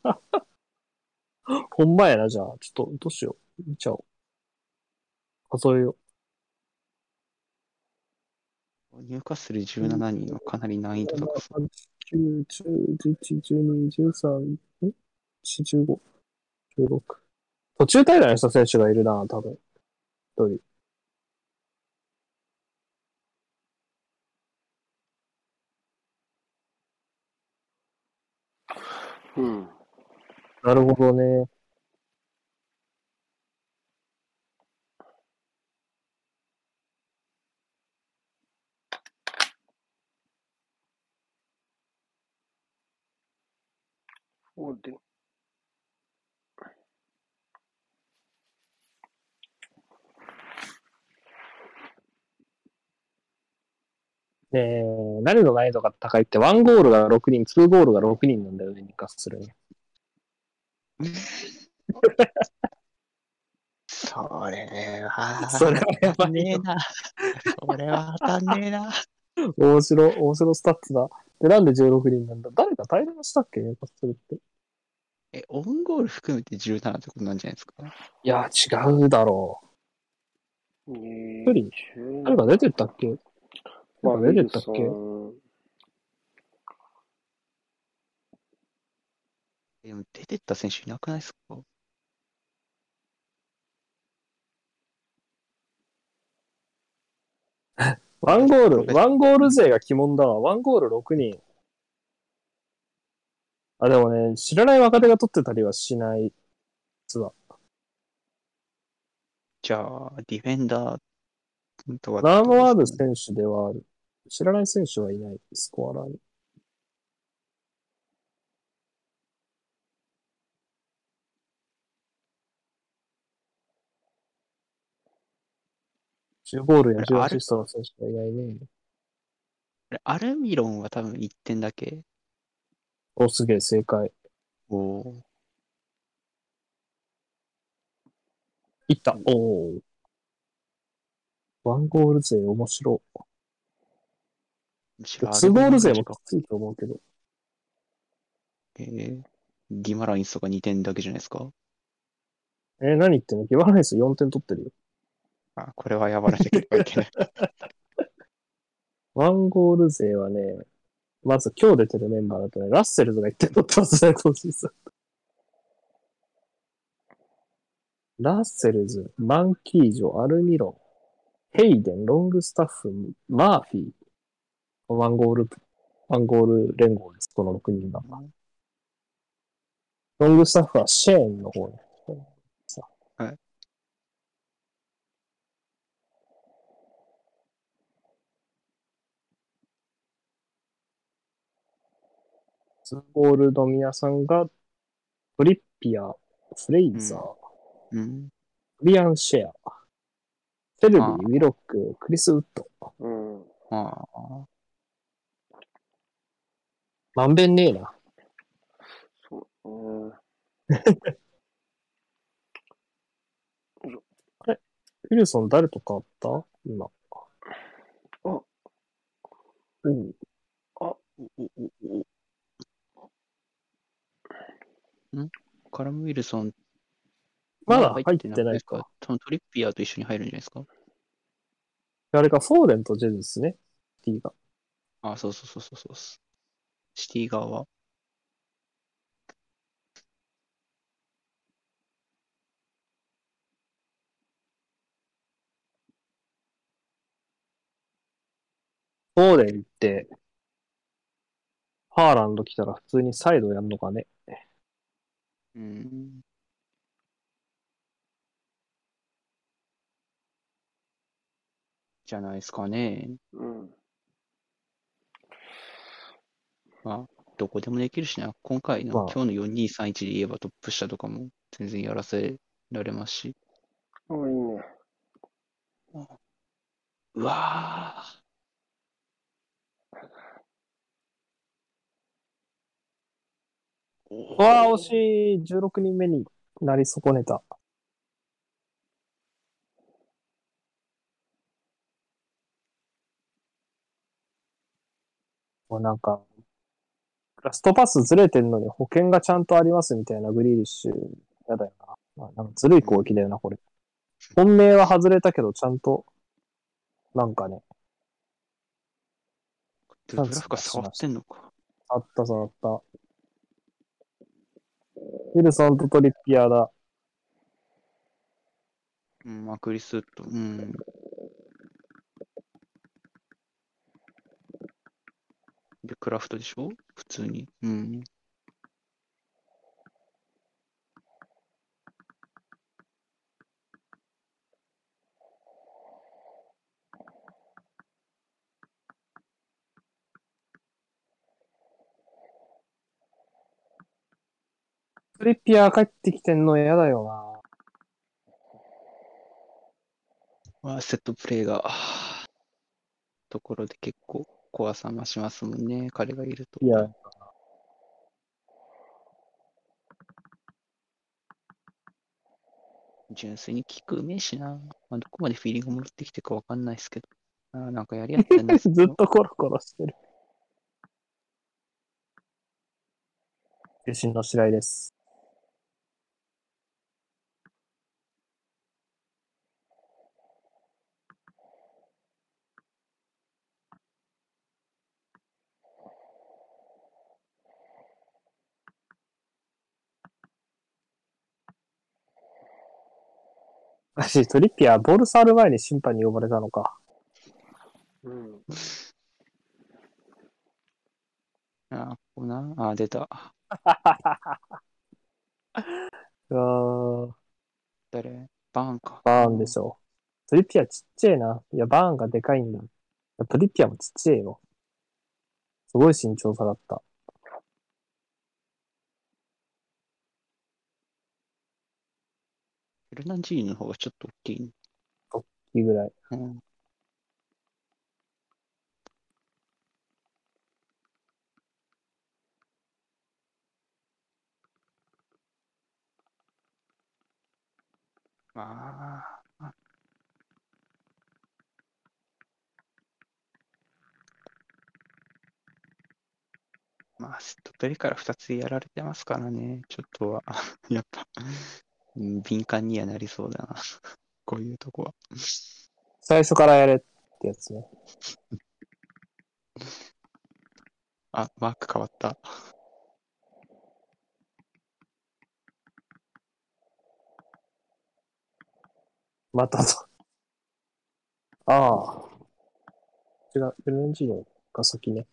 ほんまやな、じゃあ。ちょっと、どうしよう。見ちゃおう。数えよニューカッスル17人はかなり難易度う。高そう。9、10、11、12、13、ん ?4、15、16。途中退団した選手がいるな、多分。一人。うん。なるほどね。そうでえ、何の難易度が高いって、1ゴールが6人、2ゴールが6人なんだよね、ニカするね。それは、それはやばいねえな。それは当たんねえな。面白、面白スタッツだ。で、なんで16人なんだ？誰か退団したっけ？ニカするって。え、オウンゴール含めて17ってことなんじゃないですか？いや、違うだろ一一人う。誰か出てったっけ？まあ、なんか出てったっけ？でも出てった選手いなくないですか？ワンゴール、ワンゴール勢が鬼門だわ。ワンゴール6人。あ、でもね、知らない若手が取ってたりはしない。実は。じゃあ、ディフェンダーとか。名のある選手ではある。知らない選手はいない、スコアラーに。10ゴールや10アシストの選手はいないね。あれアルミロンは多分1点だけ。お、すげえ、正解。おお。いった。おお。ワンゴール勢面白。2ゴール勢もきついと思うけど。えー、ギマラインスとか2点だけじゃないですか？えー何言ってんの？ギバライス4点取ってるよ。あ、これはやばなきゃいけない。ワンゴール勢はね、まず今日出てるメンバーだとね、ラッセルズが1点取ってますね、今シーズン。ラッセルズ、マンキージョ、アルミロン、ヘイデン、ロングスタッフ、マーフィー。ワンゴール、ワンゴール連合です、この6人が。ロングスタッフはシェーンの方ね。さはい。ツーゴールドミヤさんが、トリッピア、フレイザー、うん。フリアン・シェア、セルビー、ああウィロック、クリス・ウッド。うん。ああ。まんべんねえな。そう。うん。ルソン誰と変わった？今。あうん。おおおおん？カラム・ウィルソン、まだ入ってなないか。多分トリッピアーと一緒に入るんじゃないですか？あれか、フォーデンとジェズスね。T が。あ、そうそうそうそうそう。シティ側は。フォーデンって、ハーランド来たら普通にサイドやんのかね。うん。じゃないですかね。うん。まあ、どこでもできるしな。今回の、まあ今日の4231で言えばトップ下とかも全然やらせられますし。あ、いいね。うわぁ。うわあ、惜しい。16人目になり損ねた。もうなんか、ラストパスずれてんのに保険がちゃんとありますみたいなグリーリッシュ、やだよな。まあ、なんかずるい攻撃だよな、これ。本命は外れたけど、ちゃんと、なんかね、ドゥブラフカ触ってんのか。あった触った。ウィルソンとトリッピアーだ。うん、まあ、クリスと、うん。で、クラフトでしょ？普通に。うん。トリッピアー帰ってきてんの嫌だよな。まあ、セットプレーが、ところで結構怖さ増しますもんね。彼がいると。いや、純粋に効くうめえしな。まあ、どこまでフィーリング戻ってきてるかわかんないですけど。あーなんかやりやってんです ずっとコロコロしてる。中心の白井です。私、トリッピアー、ボール触る前に審判に呼ばれたのか。うん。あー、ここな。あー、出た。うわー誰？バーンか。バーンでしょ。トリッピアちっちゃいな。いや、バーンがでかいんだ。トリッピアもちっちゃいよ。すごい身長差だった。フェルナンジーニの方がちょっと大きい。いいぐらい。うん。まあ、まあ、セットプレーから2つやられてますからね。ちょっとは、やっぱ、うん敏感にはなりそうだな。こういうとこは。最初からやれってやつね。あ、マーク変わった。またと。ああ。違う、ベルナンジーノが先ね。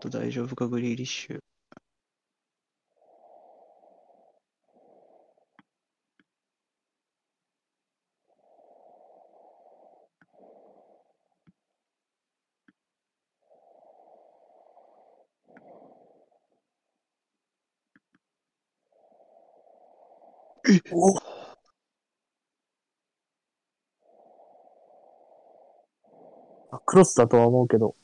と大丈夫か、グリーリッシュ。おクロスだとは思うけど。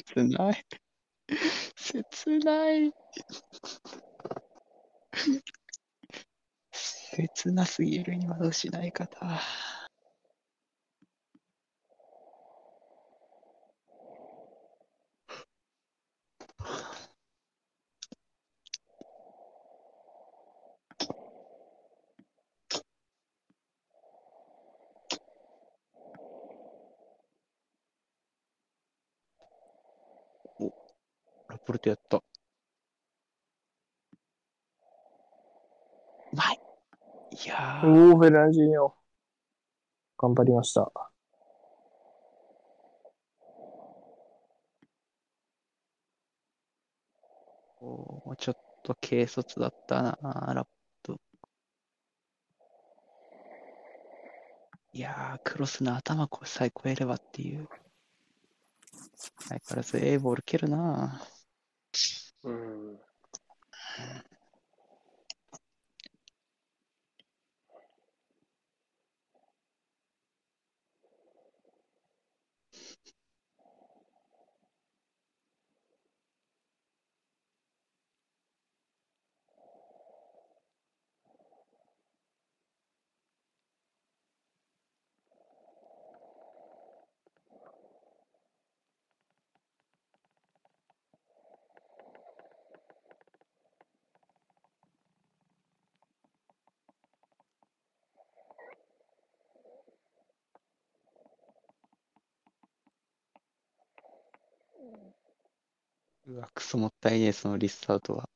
切ない。切ない。切なすぎる今の失い方。ポルトやった。うまい。いやー。おー、フェランジーニョ。頑張りました。おーもうちょっと軽率だったな、ラップ。いやー、クロスの頭こさえ超えればっていう。相変わらず A ボール蹴るな。うん。う、もったいねえ、そのリスタートは。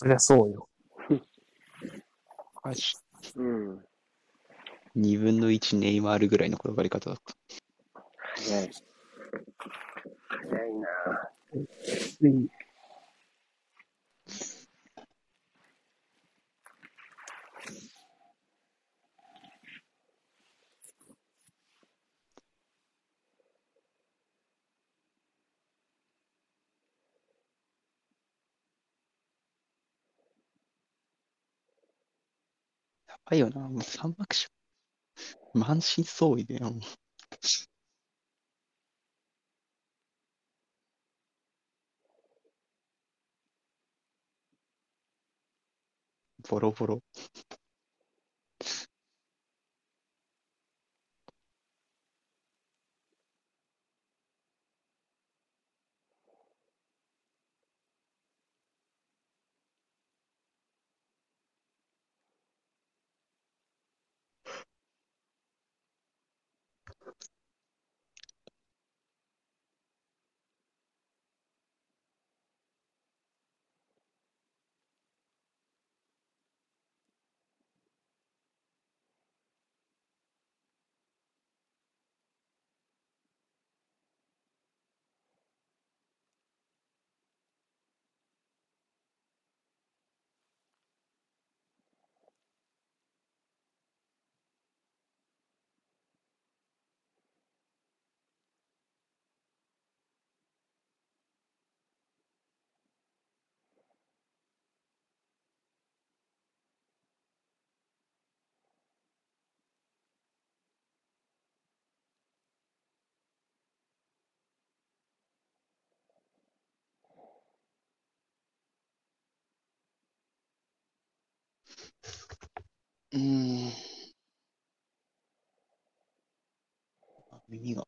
そりゃそうよ。マジ。うん。2分の1ネイマールぐらいの転がり方だった。早い。早いなやばいよな、もう三幕者。満身創痍でよ、もう。ボロボロ。うん。あ耳が。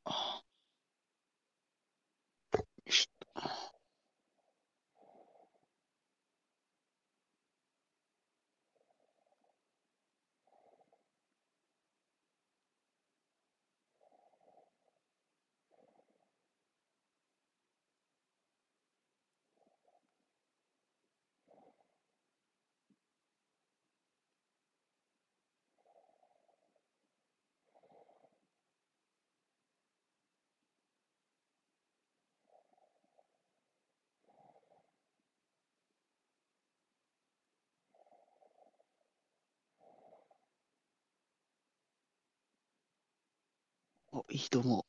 いいと思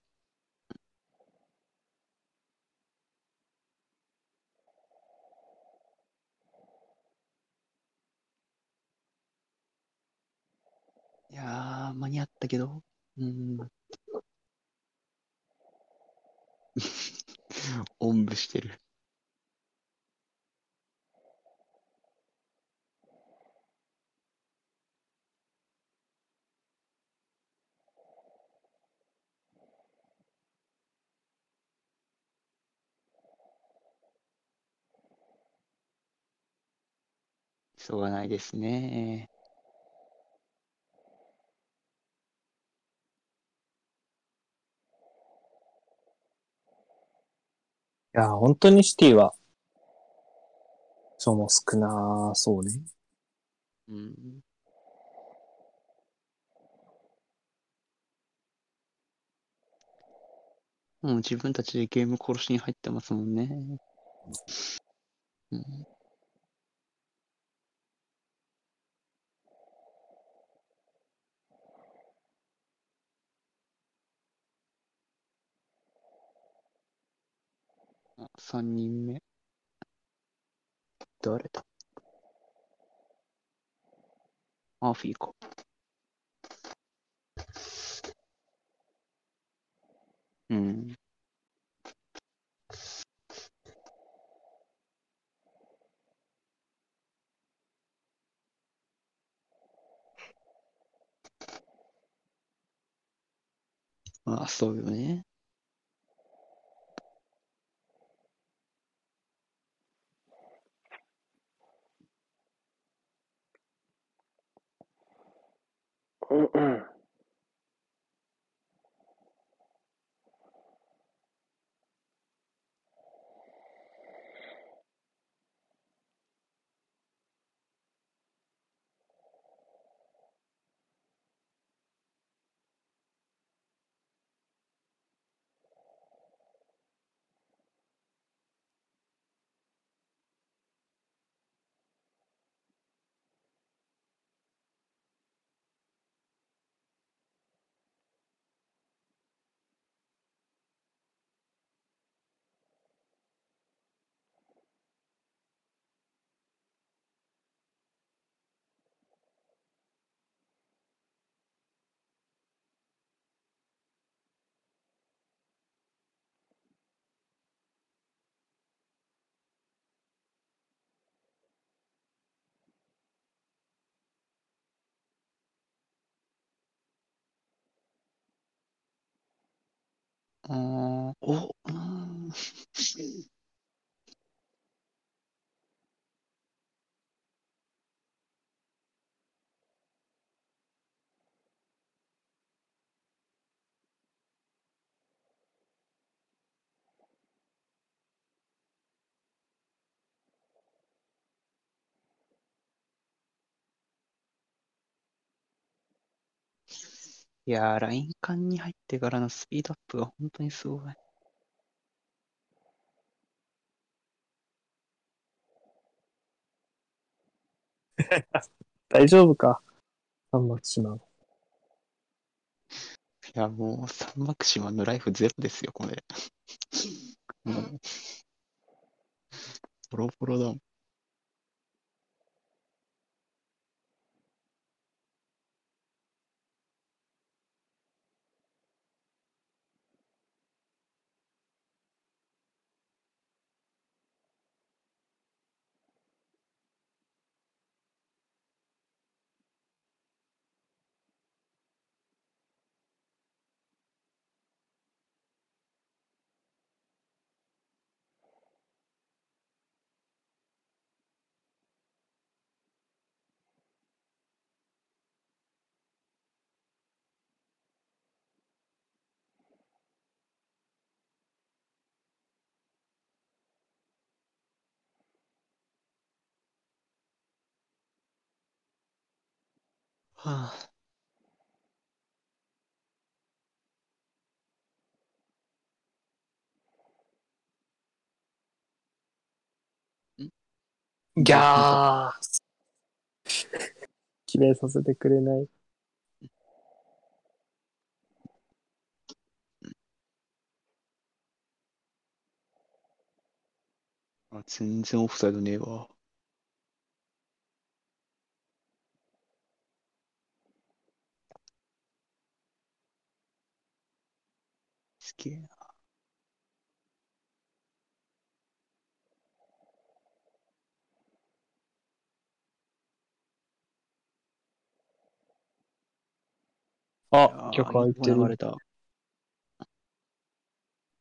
う。いやー、間に合ったけど。うん。おんぶしてる。急がないですね。いや、本当にシティは、そうも少なそうね。うん。もう自分たちでゲーム殺しに入ってますもんね。うん、あ、3人目？誰だ？アーフィーか。うん。あ、そうよね。あーお、うーん。いやー、ライン間に入ってからのスピードアップが本当にすごい。大丈夫か？三幕島の。いや、もう、サンマクシマのライフゼロですよ、これ。もう、ボロボロだもん。はあ、ギャー 決めさせてくれない。あ全然オフサイドねえわ。すげえな。あ、ー曲空いてる。れた。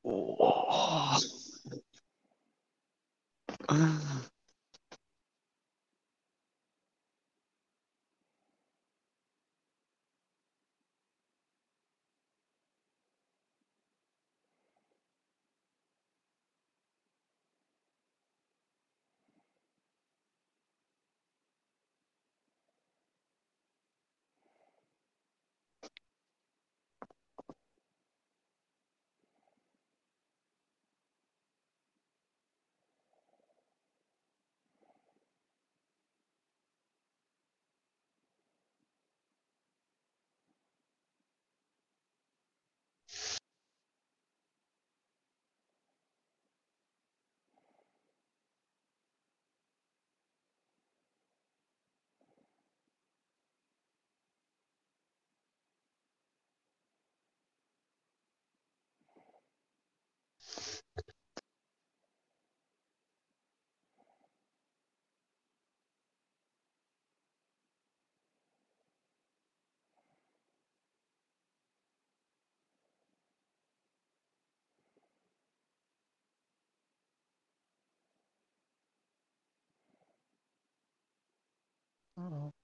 おお。tomorrow.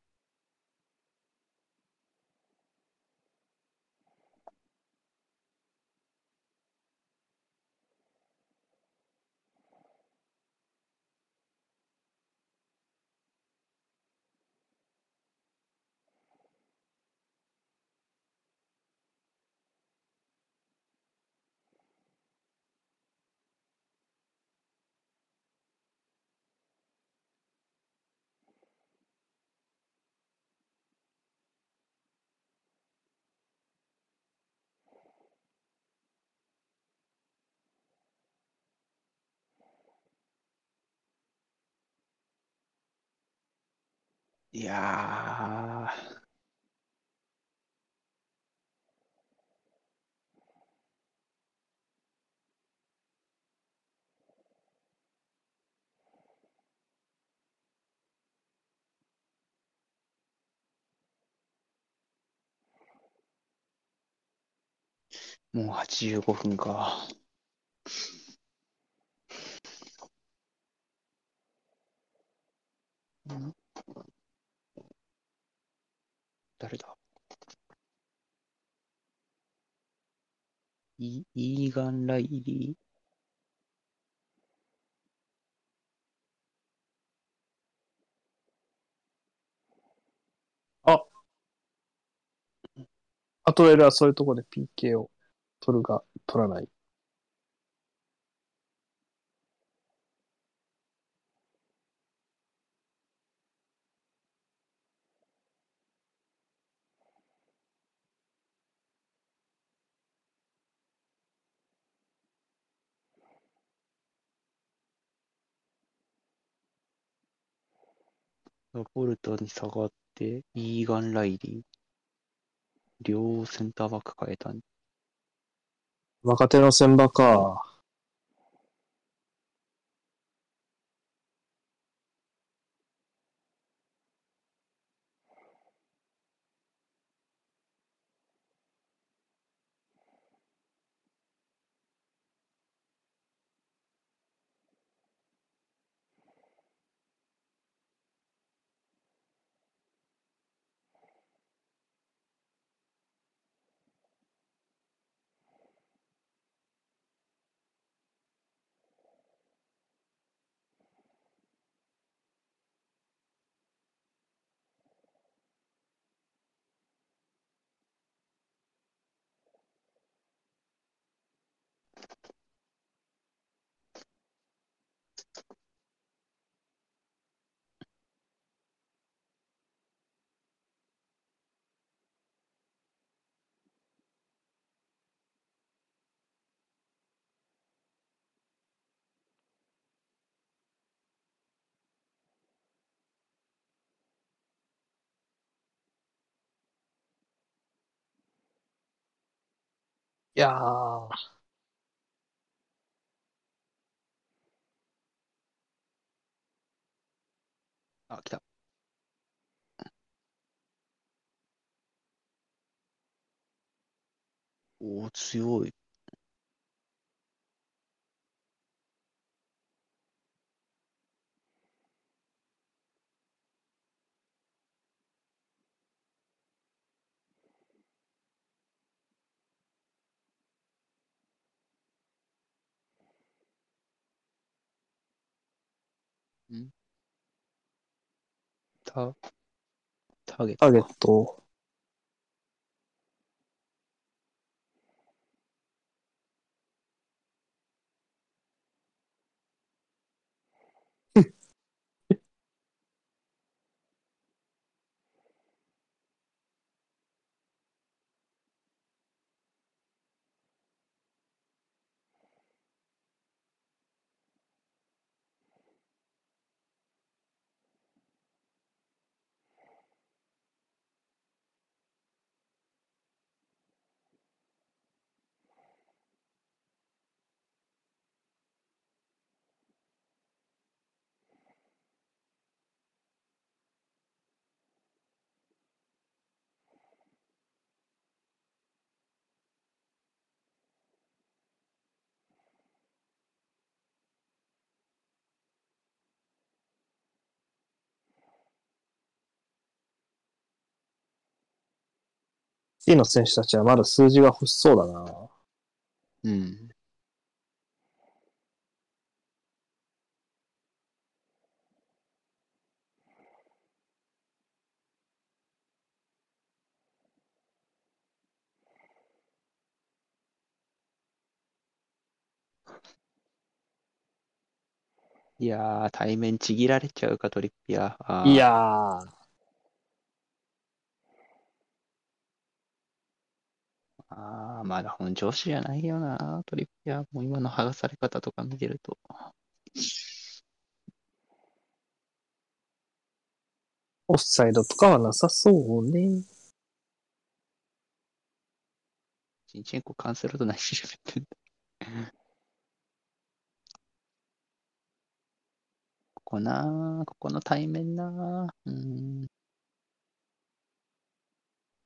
いや。もう85分か。ん誰だイイーガン・ライリーアトエルはそういうところで PK を取るが、取らない。ボルトに下がって、イーガン・ライリー。両センターバック変えたん若手の先場か。いやー、あ、来た。おお、強い。んタ、ターゲットターゲット。次の選手たちはまだ数字が欲しそうだな。うん。いやー、対面ちぎられちゃうか、トリッピア。いやー、あー、まだ本調子じゃないよな、トリッピア。もう今の剥がされ方とか見てると。オフサイドとかはなさそうね。チンチェンコカンセルと何しゃべってんだ。ここなー、ここの対面なー。うん。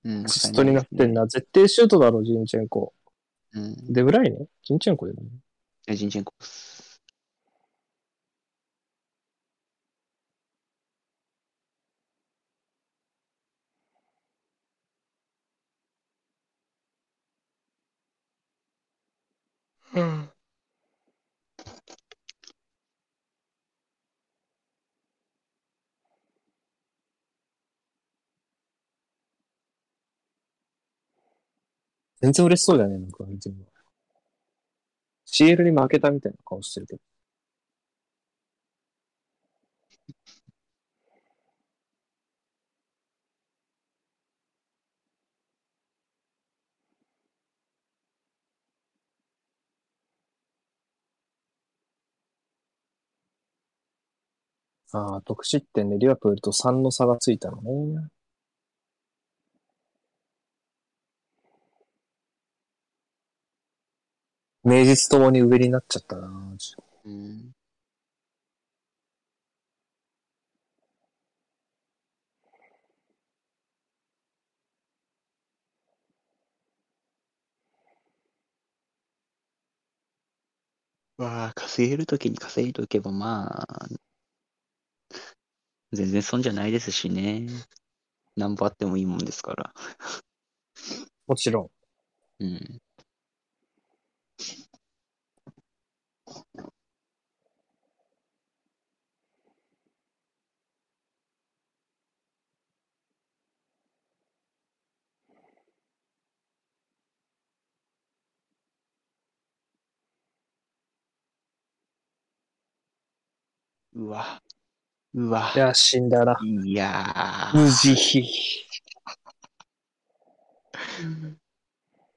うん、アシストになってんな。な。絶対シュートだろ、ジンチェンコ。うん。デブライネ？ジンチェンコだよね。えジンチェンコっす。全然嬉しそうだよね、なんか、全部。CL に負けたみたいな顔してるけど。ああ、得失点でリバプールと3の差がついたのね。名実ともに上になっちゃったな。うん。わあ、稼げるときに稼いとけば、まあ、全然損じゃないですしね。何本あってもいいもんですから。もちろん。うん。うわ。うわい。や、死んだな。いやー。無慈悲。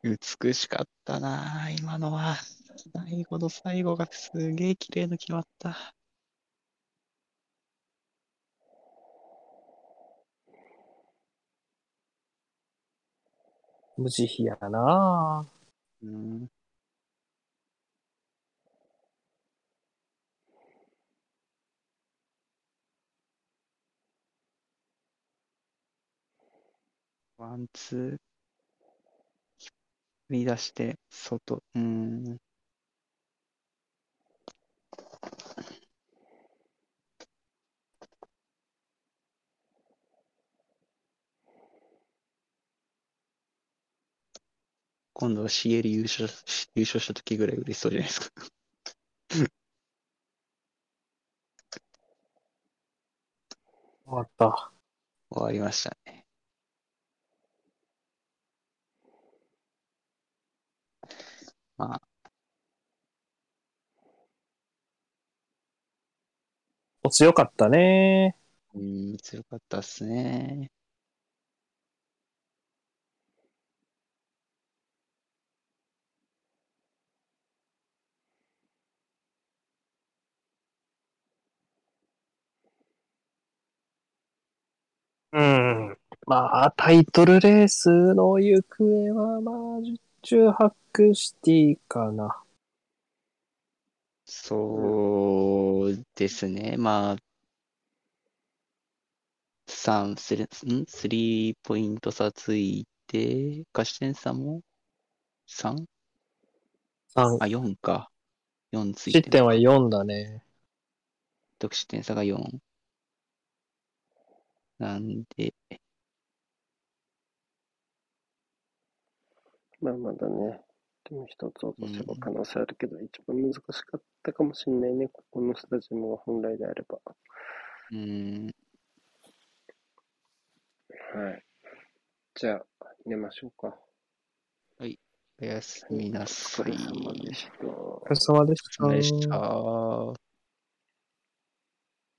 美しかったなあ今のは。最後の最後がすげえ綺麗に決まった。無慈悲やな。うん。ワン、ツー。出して、外。うーん。今度は CL 優勝し、優勝した時ぐらい嬉しそうじゃないですか。終わった。終わりましたね。まあ、お強かったね。うん、強かったっすね。うん。まあ、タイトルレースの行方は、まあ、十中八クシティかな。そうですね。まあ、3、スリん？スリーポイント差ついて、勝ち点差も？3? 3あ、4か。4ついて。失点は4だね。得失点差が4。なんで。まあ、まだね。でも一つ落とせば可能性あるけど、一番難しかったかもしれないね。ここのスタジアムが本来であれば。うーん、はい。じゃあ、寝ましょうか。おやすみなおさい。お疲れ様でした。お疲れ様でした。